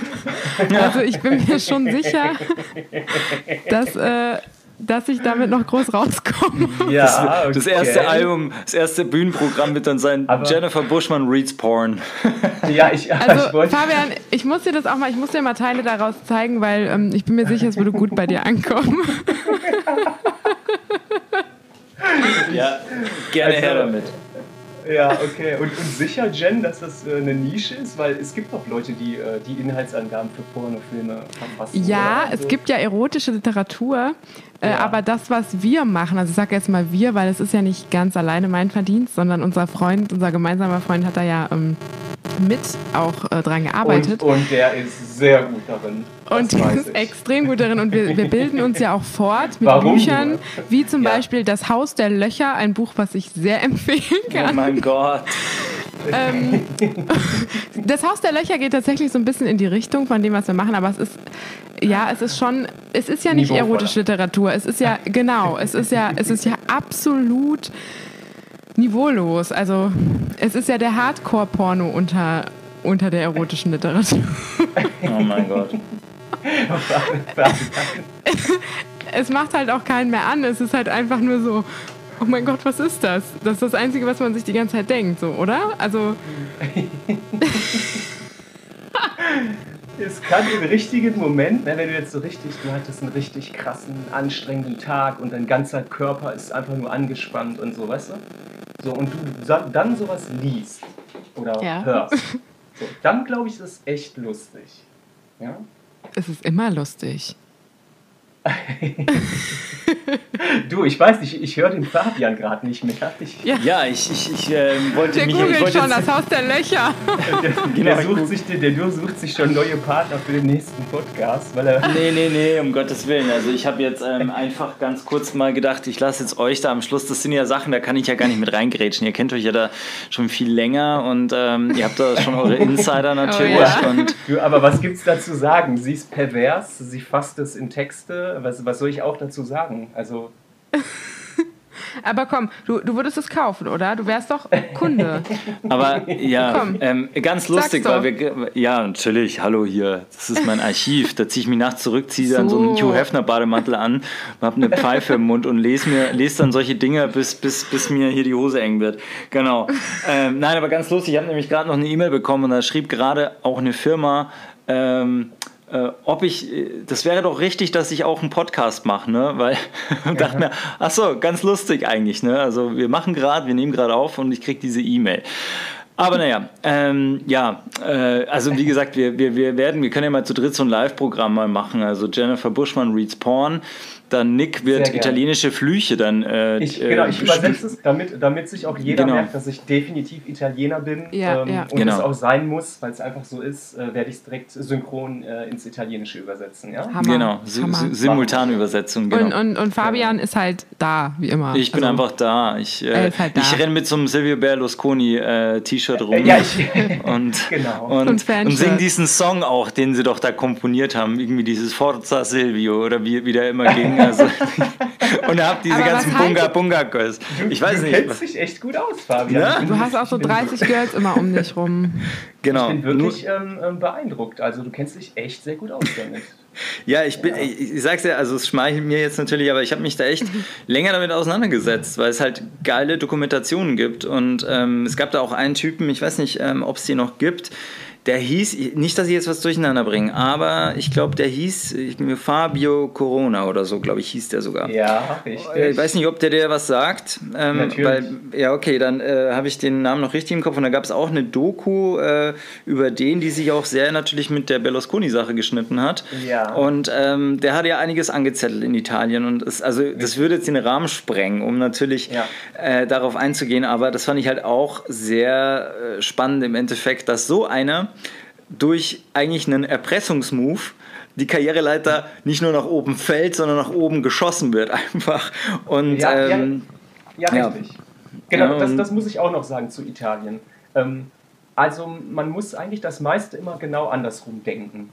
Also ich bin mir schon sicher, dass äh, dass ich damit noch groß rauskomme. [LAUGHS] Ja, das, okay. das erste Album, das erste Bühnenprogramm wird dann sein Aber Jennifer Bushman reads Porn. [LAUGHS] Ja, ich, also, ich wollte. Fabian, ich muss dir das auch mal, ich muss dir mal Teile daraus zeigen, weil ähm, ich bin mir sicher, es würde gut bei dir ankommen. [LAUGHS] ja, gerne also, her damit. Ja, okay. Und, und sicher, Jen, dass das äh, eine Nische ist? Weil es gibt doch Leute, die äh, die Inhaltsangaben für Pornofilme verfassen. Ja, es so. gibt ja erotische Literatur. Äh, ja. Aber das, was wir machen, also ich sage jetzt mal wir, weil es ist ja nicht ganz alleine mein Verdienst, sondern unser Freund, unser gemeinsamer Freund hat da ja ähm, mit auch äh, dran gearbeitet. Und, und, der ist sehr gut darin. Und der ist extrem gut darin. Und wir, wir bilden uns ja auch fort mit Warum Büchern, nur? wie zum ja. Beispiel Das Haus der Löcher, ein Buch, was ich sehr [LAUGHS] empfehlen kann. Oh mein Gott. Ähm, [LAUGHS] das Haus der Löcher geht tatsächlich so ein bisschen in die Richtung von dem, was wir machen, aber es ist, ja, es ist schon, es ist ja nicht erotische Literatur. Es ist ja, genau, es ist ja, es ist ja absolut niveaulos. Also es ist ja der Hardcore-Porno unter, unter der erotischen Literatur. [LAUGHS] Oh mein Gott. [LAUGHS] es macht halt auch keinen mehr an. Es ist halt einfach nur so, oh mein Gott, was ist das? Das ist das Einzige, was man sich die ganze Zeit denkt, so, oder? Also. es kann im richtigen Moment, ne, wenn du jetzt so richtig, du hattest einen richtig krassen, anstrengenden Tag und dein ganzer Körper ist einfach nur angespannt und so, weißt du? So, und du dann sowas liest oder ja. hörst, [LAUGHS] so, dann glaube ich, ist es echt lustig. Ja? Es ist immer lustig. [LAUGHS] [LAUGHS] du, ich weiß nicht, ich höre den Fabian gerade nicht mehr. Ich, ja. ja, ich, ich, ich äh, wollte der mich. Der googelt schon das Haus der Löcher. [LAUGHS] [LAUGHS] der, genau, der, sucht sich, der, der sucht sich schon neue Partner für den nächsten Podcast. Weil er nee, nee, nee, um Gottes Willen. Also ich habe jetzt ähm, einfach ganz kurz mal gedacht, ich lasse jetzt euch da am Schluss, das sind ja Sachen, da kann ich ja gar nicht mit reingrätschen. Ihr kennt euch ja da schon viel länger und ähm, ihr habt da schon eure Insider natürlich. Oh, ja. und du, aber was gibt es da zu sagen? Sie ist pervers, sie fasst es in Texte. Was, was soll ich auch dazu sagen? Also. [LAUGHS] Aber komm, du, du würdest es kaufen, oder? Du wärst doch Kunde. [LAUGHS] Aber ja, ähm, ganz lustig, weil wir. Ja, natürlich, hallo hier. Das ist mein Archiv. Da ziehe ich mich nachts zurück, ziehe so. dann so einen Hugh Hefner Bademantel an, habe eine Pfeife im Mund und lese mir lese dann solche Dinge, bis, bis, bis mir hier die Hose eng wird. Genau. Ähm, nein, aber ganz lustig, ich habe nämlich gerade noch eine E-Mail bekommen und da schrieb gerade auch eine Firma. Ähm, äh, ob ich, äh, das wäre doch richtig, dass ich auch einen Podcast mache, ne? Weil [LAUGHS] ja. dachte mir, ach so, ganz lustig eigentlich, ne? Also wir machen gerade, wir nehmen gerade auf und ich kriege diese E-Mail. Aber naja, ähm, ja, äh, also wie gesagt, wir, wir, wir werden, wir können ja mal zu dritt so ein Live-Programm mal machen. Also Jennifer Buschmann reads Porn, dann Nick wird italienische Flüche dann. Äh, ich, genau, ich übersetze es, damit, damit sich auch jeder genau. merkt, dass ich definitiv Italiener bin ja, ähm, ja. und genau. es auch sein muss, weil es einfach so ist, äh, werde ich es direkt synchron äh, ins Italienische übersetzen. Ja? Hammer. Genau, Hammer. Simultanübersetzung. Genau. Und, und, und Fabian ist halt da, wie immer. Ich bin also, einfach da. Ich, äh, halt da. ich renne mit so einem Silvio Berlusconi äh, T-Shirt rum ja, ich, [LAUGHS] und, [LAUGHS] genau. und, und, und singe diesen Song auch, den sie doch da komponiert haben. Irgendwie dieses Forza Silvio oder wie, wie der immer [LAUGHS] ging. [LAUGHS] Also, und habt diese Aber ganzen Bunga Bunga Girls. Ich weiß du nicht. Du kennst dich echt gut aus, Fabian. Ja? Du hast auch so 30 Girls immer um dich rum. [LAUGHS] Genau. Ich bin wirklich ähm, ähm, beeindruckt. Also du kennst dich echt sehr gut aus damit. [LAUGHS] Ja, ich bin, ja. ich, ich sag's ja, also es schmeichelt mir jetzt natürlich, aber ich habe mich da echt länger damit auseinandergesetzt, weil es halt geile Dokumentationen gibt. Und ähm, es gab da auch einen Typen, ich weiß nicht, ähm, ob es die noch gibt, der hieß, nicht, dass ich jetzt was durcheinander bringe, aber ich glaube, der hieß Fabio Corona oder so, glaube ich, hieß der sogar. Ja, richtig. Äh, ich weiß nicht, ob der dir was sagt. Ähm, Natürlich. Weil, ja, okay, dann äh, habe ich den Namen noch richtig im Kopf. Und da gab es auch eine Doku äh, über den, die sich auch sehr natürlich mit der Berlusconi-Sache geschnitten hat. Ja. Und ähm, der hat ja einiges angezettelt in Italien. Und es, also, das würde jetzt den Rahmen sprengen, um natürlich ja. Äh, darauf einzugehen. Aber das fand ich halt auch sehr äh, spannend im Endeffekt, dass so einer durch eigentlich einen Erpressungsmove die Karriereleiter nicht nur nach oben fällt, sondern nach oben geschossen wird einfach. Und, ja, ähm, ja, ja, richtig. Genau, ja, das, das muss ich auch noch sagen zu Italien. Ähm, also man muss eigentlich das meiste immer genau andersrum denken.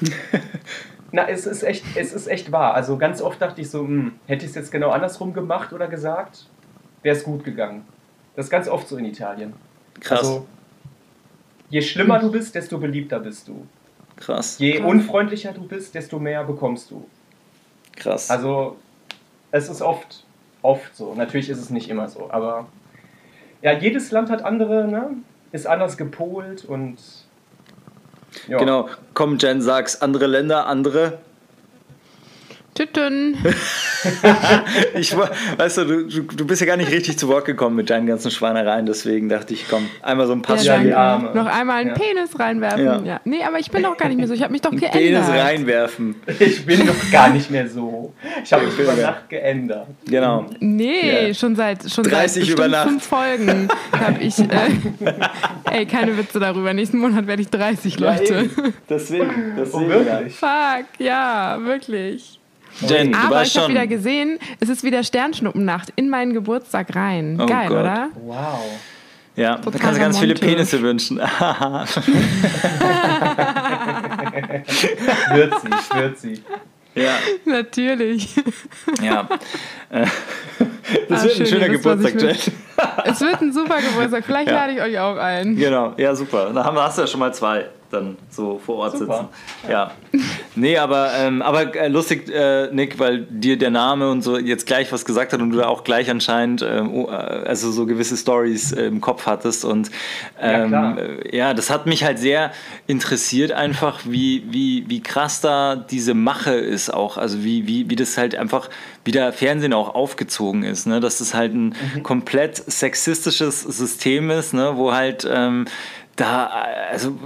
[LAUGHS] Na, es ist echt, es ist echt wahr. Also ganz oft dachte ich so, hm, hätte ich es jetzt genau andersrum gemacht oder gesagt, wäre es gut gegangen. Das ist ganz oft so in Italien. Krass. Also, Je schlimmer du bist, desto beliebter bist du. Krass. Je unfreundlicher du bist, desto mehr bekommst du. Krass. Also, es ist oft, oft so. Natürlich ist es nicht immer so, aber ja, jedes Land hat andere, ne? Ist anders gepolt und. Ja. Genau, komm, Jen, sag's, andere Länder, andere Tüten. [LAUGHS] ich, weißt du, du, du bist ja gar nicht richtig zu Wort gekommen mit deinen ganzen Schweinereien, deswegen dachte ich, komm, einmal so ein Pass ja, die Arme. Noch einmal einen ja. Penis reinwerfen. Ja. ja. Nee, aber ich bin doch gar nicht mehr so. Ich habe mich doch geändert. Penis reinwerfen. Ich bin doch gar nicht mehr so. Ich habe mich über Nacht geändert. Genau. Nee, schon seit schon 30 seit über Nacht. fünf Folgen habe ich. Äh, [LAUGHS] ey, keine Witze darüber. Nächsten Monat werde ich 30, Leute. deswegen, deswegen. Oh, wirklich? Fuck, ja, wirklich. Jen, du Aber ich habe wieder gesehen, es ist wieder Sternschnuppennacht in meinen Geburtstag rein. Oh Geil, Gott. oder? Wow. Ja, Total da kannst du ganz viele Penisse wünschen. [LAUGHS] wird sie, wird sie. Ja. Natürlich. Ja. [LAUGHS] Äh, das ah, wird schön, ein schöner Geburtstag, Jen. Es wird ein super [LAUGHS] Geburtstag. Vielleicht ja. lade ich euch auch ein. Genau, ja, super. Da hast du ja schon mal zwei. Dann so vor Ort Super. sitzen. Ja. ja. Nee, aber, ähm, aber äh, lustig, äh, Nick, weil dir der Name und so jetzt gleich was gesagt hat und du da auch gleich anscheinend ähm, oh, äh, also so gewisse Stories äh, im Kopf hattest. Und ähm, ja, äh, ja, das hat mich halt sehr interessiert, einfach, wie, wie, wie krass da diese Mache ist auch. Also wie, wie, wie das halt einfach, wie der Fernsehen auch aufgezogen ist. Ne? Dass das halt ein mhm. komplett sexistisches System ist, ne? wo halt ähm, da, also,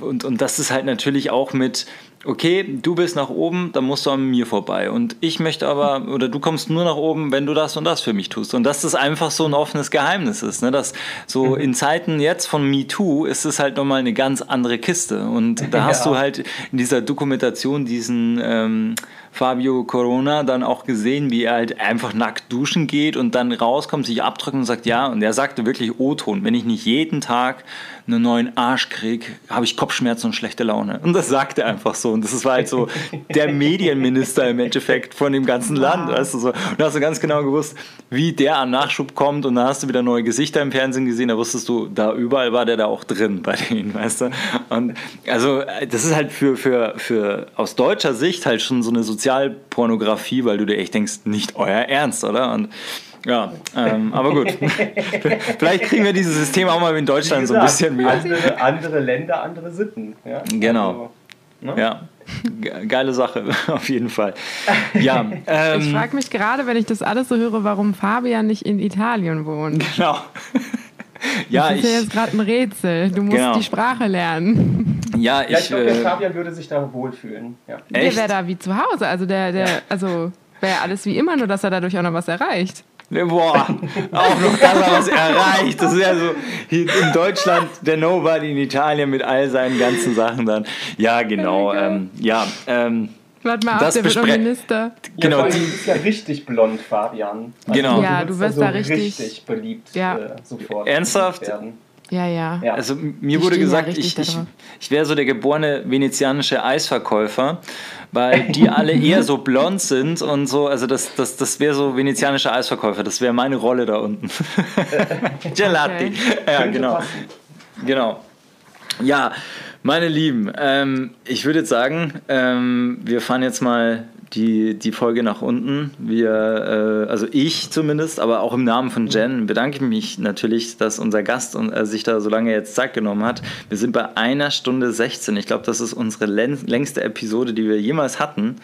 und, und das ist halt natürlich auch mit, okay, du bist nach oben, dann musst du an mir vorbei. Und ich möchte aber, oder du kommst nur nach oben, wenn du das und das für mich tust. Und dass das einfach so ein offenes Geheimnis ist. Ne? Dass so mhm. in Zeiten jetzt von MeToo ist es halt nochmal eine ganz andere Kiste. Und da [LAUGHS] hast ja. du halt in dieser Dokumentation diesen ähm, Fabio Corona dann auch gesehen, wie er halt einfach nackt duschen geht und dann rauskommt, sich abdrückt und sagt, ja, und er sagte wirklich O-Ton, wenn ich nicht jeden Tag einen neuen Arsch kriege, habe ich Kopfschmerzen und schlechte Laune. Und das sagt er einfach so. Und das war halt so der Medienminister im Endeffekt von dem ganzen Land. Weißt du, so. Und da hast du ganz genau gewusst, wie der an Nachschub kommt und dann hast du wieder neue Gesichter im Fernsehen gesehen, da wusstest du, da überall war der da auch drin bei denen, weißt du. Und also das ist halt für, für, für aus deutscher Sicht halt schon so eine Sozialpornografie, weil du dir echt denkst, nicht euer Ernst, oder? Und ja, ähm, aber gut. [LAUGHS] Vielleicht kriegen wir dieses System auch mal in Deutschland gesagt, so ein bisschen mehr. Andere, andere Länder, andere Sitten. Ja? Genau. Also, ne? Ja. Geile Sache, [LAUGHS] auf jeden Fall. Ja, [LAUGHS] ähm, ich frage mich gerade, wenn ich das alles so höre, warum Fabian nicht in Italien wohnt. Genau. ja, das ist ich, ja jetzt gerade ein Rätsel. Du musst genau. die Sprache lernen. Ja, ich, ja, ich glaube, der äh, Fabian würde sich da wohlfühlen. Ja. Der wäre da wie zu Hause. Also der, der, ja. also wäre alles wie immer, nur dass er dadurch auch noch was erreicht. Boah, auch noch das was erreicht. Das ist ja so in Deutschland der Nobody, in Italien mit all seinen ganzen Sachen dann. Ja, genau. Ähm, ja, ähm, Warte mal ab, der wird Minister. Genau, ja, die ist ja richtig blond, Fabian. Also genau. Ja, du wirst da, so richtig, richtig beliebt ja. äh, sofort. Ernsthaft? Werden. Ja, ja, ja. Also mir wurde gesagt, ich, ich, ich wäre so der geborene venezianische Eisverkäufer, weil die [LAUGHS] alle eher so blond sind und so, also das, das, das wäre so venezianischer Eisverkäufer, das wäre meine Rolle da unten. [LAUGHS] Gelati. Okay. Ja, genau. Genau. Ja, meine Lieben, ähm, ich würde jetzt sagen, ähm, wir fahren jetzt mal die, die Folge nach unten. Wir, äh, also ich zumindest, aber auch im Namen von Jen bedanke ich mich natürlich, dass unser Gast und, äh, sich da so lange jetzt Zeit genommen hat. Wir sind bei einer Stunde 16. Ich glaube, das ist unsere längste Episode, die wir jemals hatten.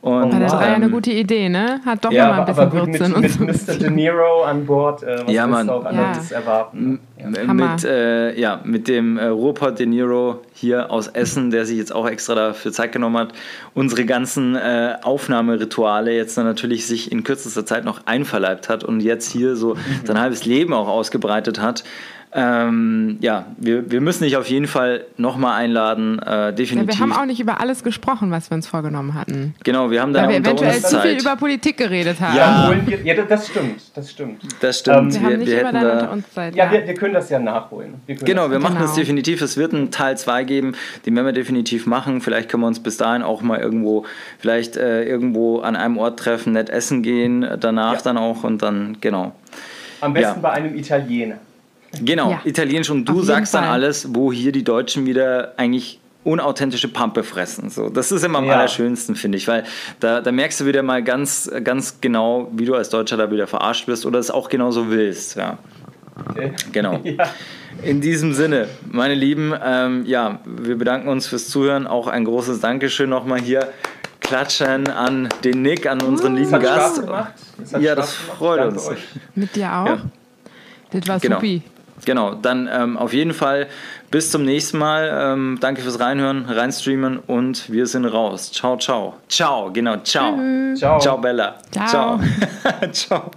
Und, oh, das war ja eine gute Idee, ne? Hat doch ja, mal ein bisschen Würze mit, mit Mr. De Niro an Bord. Äh, was ja, man. auch anderes ja. erwarten? Ja. Mit, äh, ja, mit dem äh, Ruhrpott De Niro hier aus Essen, der sich jetzt auch extra dafür Zeit genommen hat, unsere ganzen äh, Aufnahmerituale jetzt dann natürlich sich in kürzester Zeit noch einverleibt hat und jetzt hier so sein halbes Leben auch ausgebreitet hat. Ähm, ja, wir, wir müssen dich auf jeden Fall nochmal einladen, äh, definitiv. Ja, wir haben auch nicht über alles gesprochen, was wir uns vorgenommen hatten. Genau, wir haben da Weil wir eventuell zu viel über Politik geredet haben. Ja, ja das stimmt, das stimmt. Das stimmt. Ähm, wir, wir, wir hätten da, uns Zeit, ja, ja. Wir, wir, können das ja nachholen. Wir genau, wir machen genau. das definitiv. Es wird einen Teil 2 geben, den werden wir definitiv machen. Vielleicht können wir uns bis dahin auch mal irgendwo, vielleicht äh, irgendwo an einem Ort treffen, nett essen gehen, danach ja. dann auch und dann, genau. Am besten bei einem Italiener. Genau, ja. Italienisch und du sagst dann alles, wo hier die Deutschen wieder eigentlich unauthentische Pampe fressen. So, das ist immer am ja. allerschönsten, finde ich, weil da, da merkst du wieder mal ganz, ganz genau, wie du als Deutscher da wieder verarscht wirst oder es auch genauso willst. Ja. Okay. Genau. [LAUGHS] ja. In diesem Sinne, meine Lieben, ähm, ja, wir bedanken uns fürs Zuhören. Auch ein großes Dankeschön nochmal hier. Klatschen an den Nick, an unseren lieben das Gast. Das ja, das freut uns. Euch. Mit dir auch? Ja. Das war genau. supi. Genau, dann ähm, auf jeden Fall bis zum nächsten Mal. Ähm, danke fürs Reinhören, reinstreamen und wir sind raus. Ciao, ciao. Ciao, genau, ciao. Ciao, ciao Bella. Ciao. Ciao. [LAUGHS] ciao.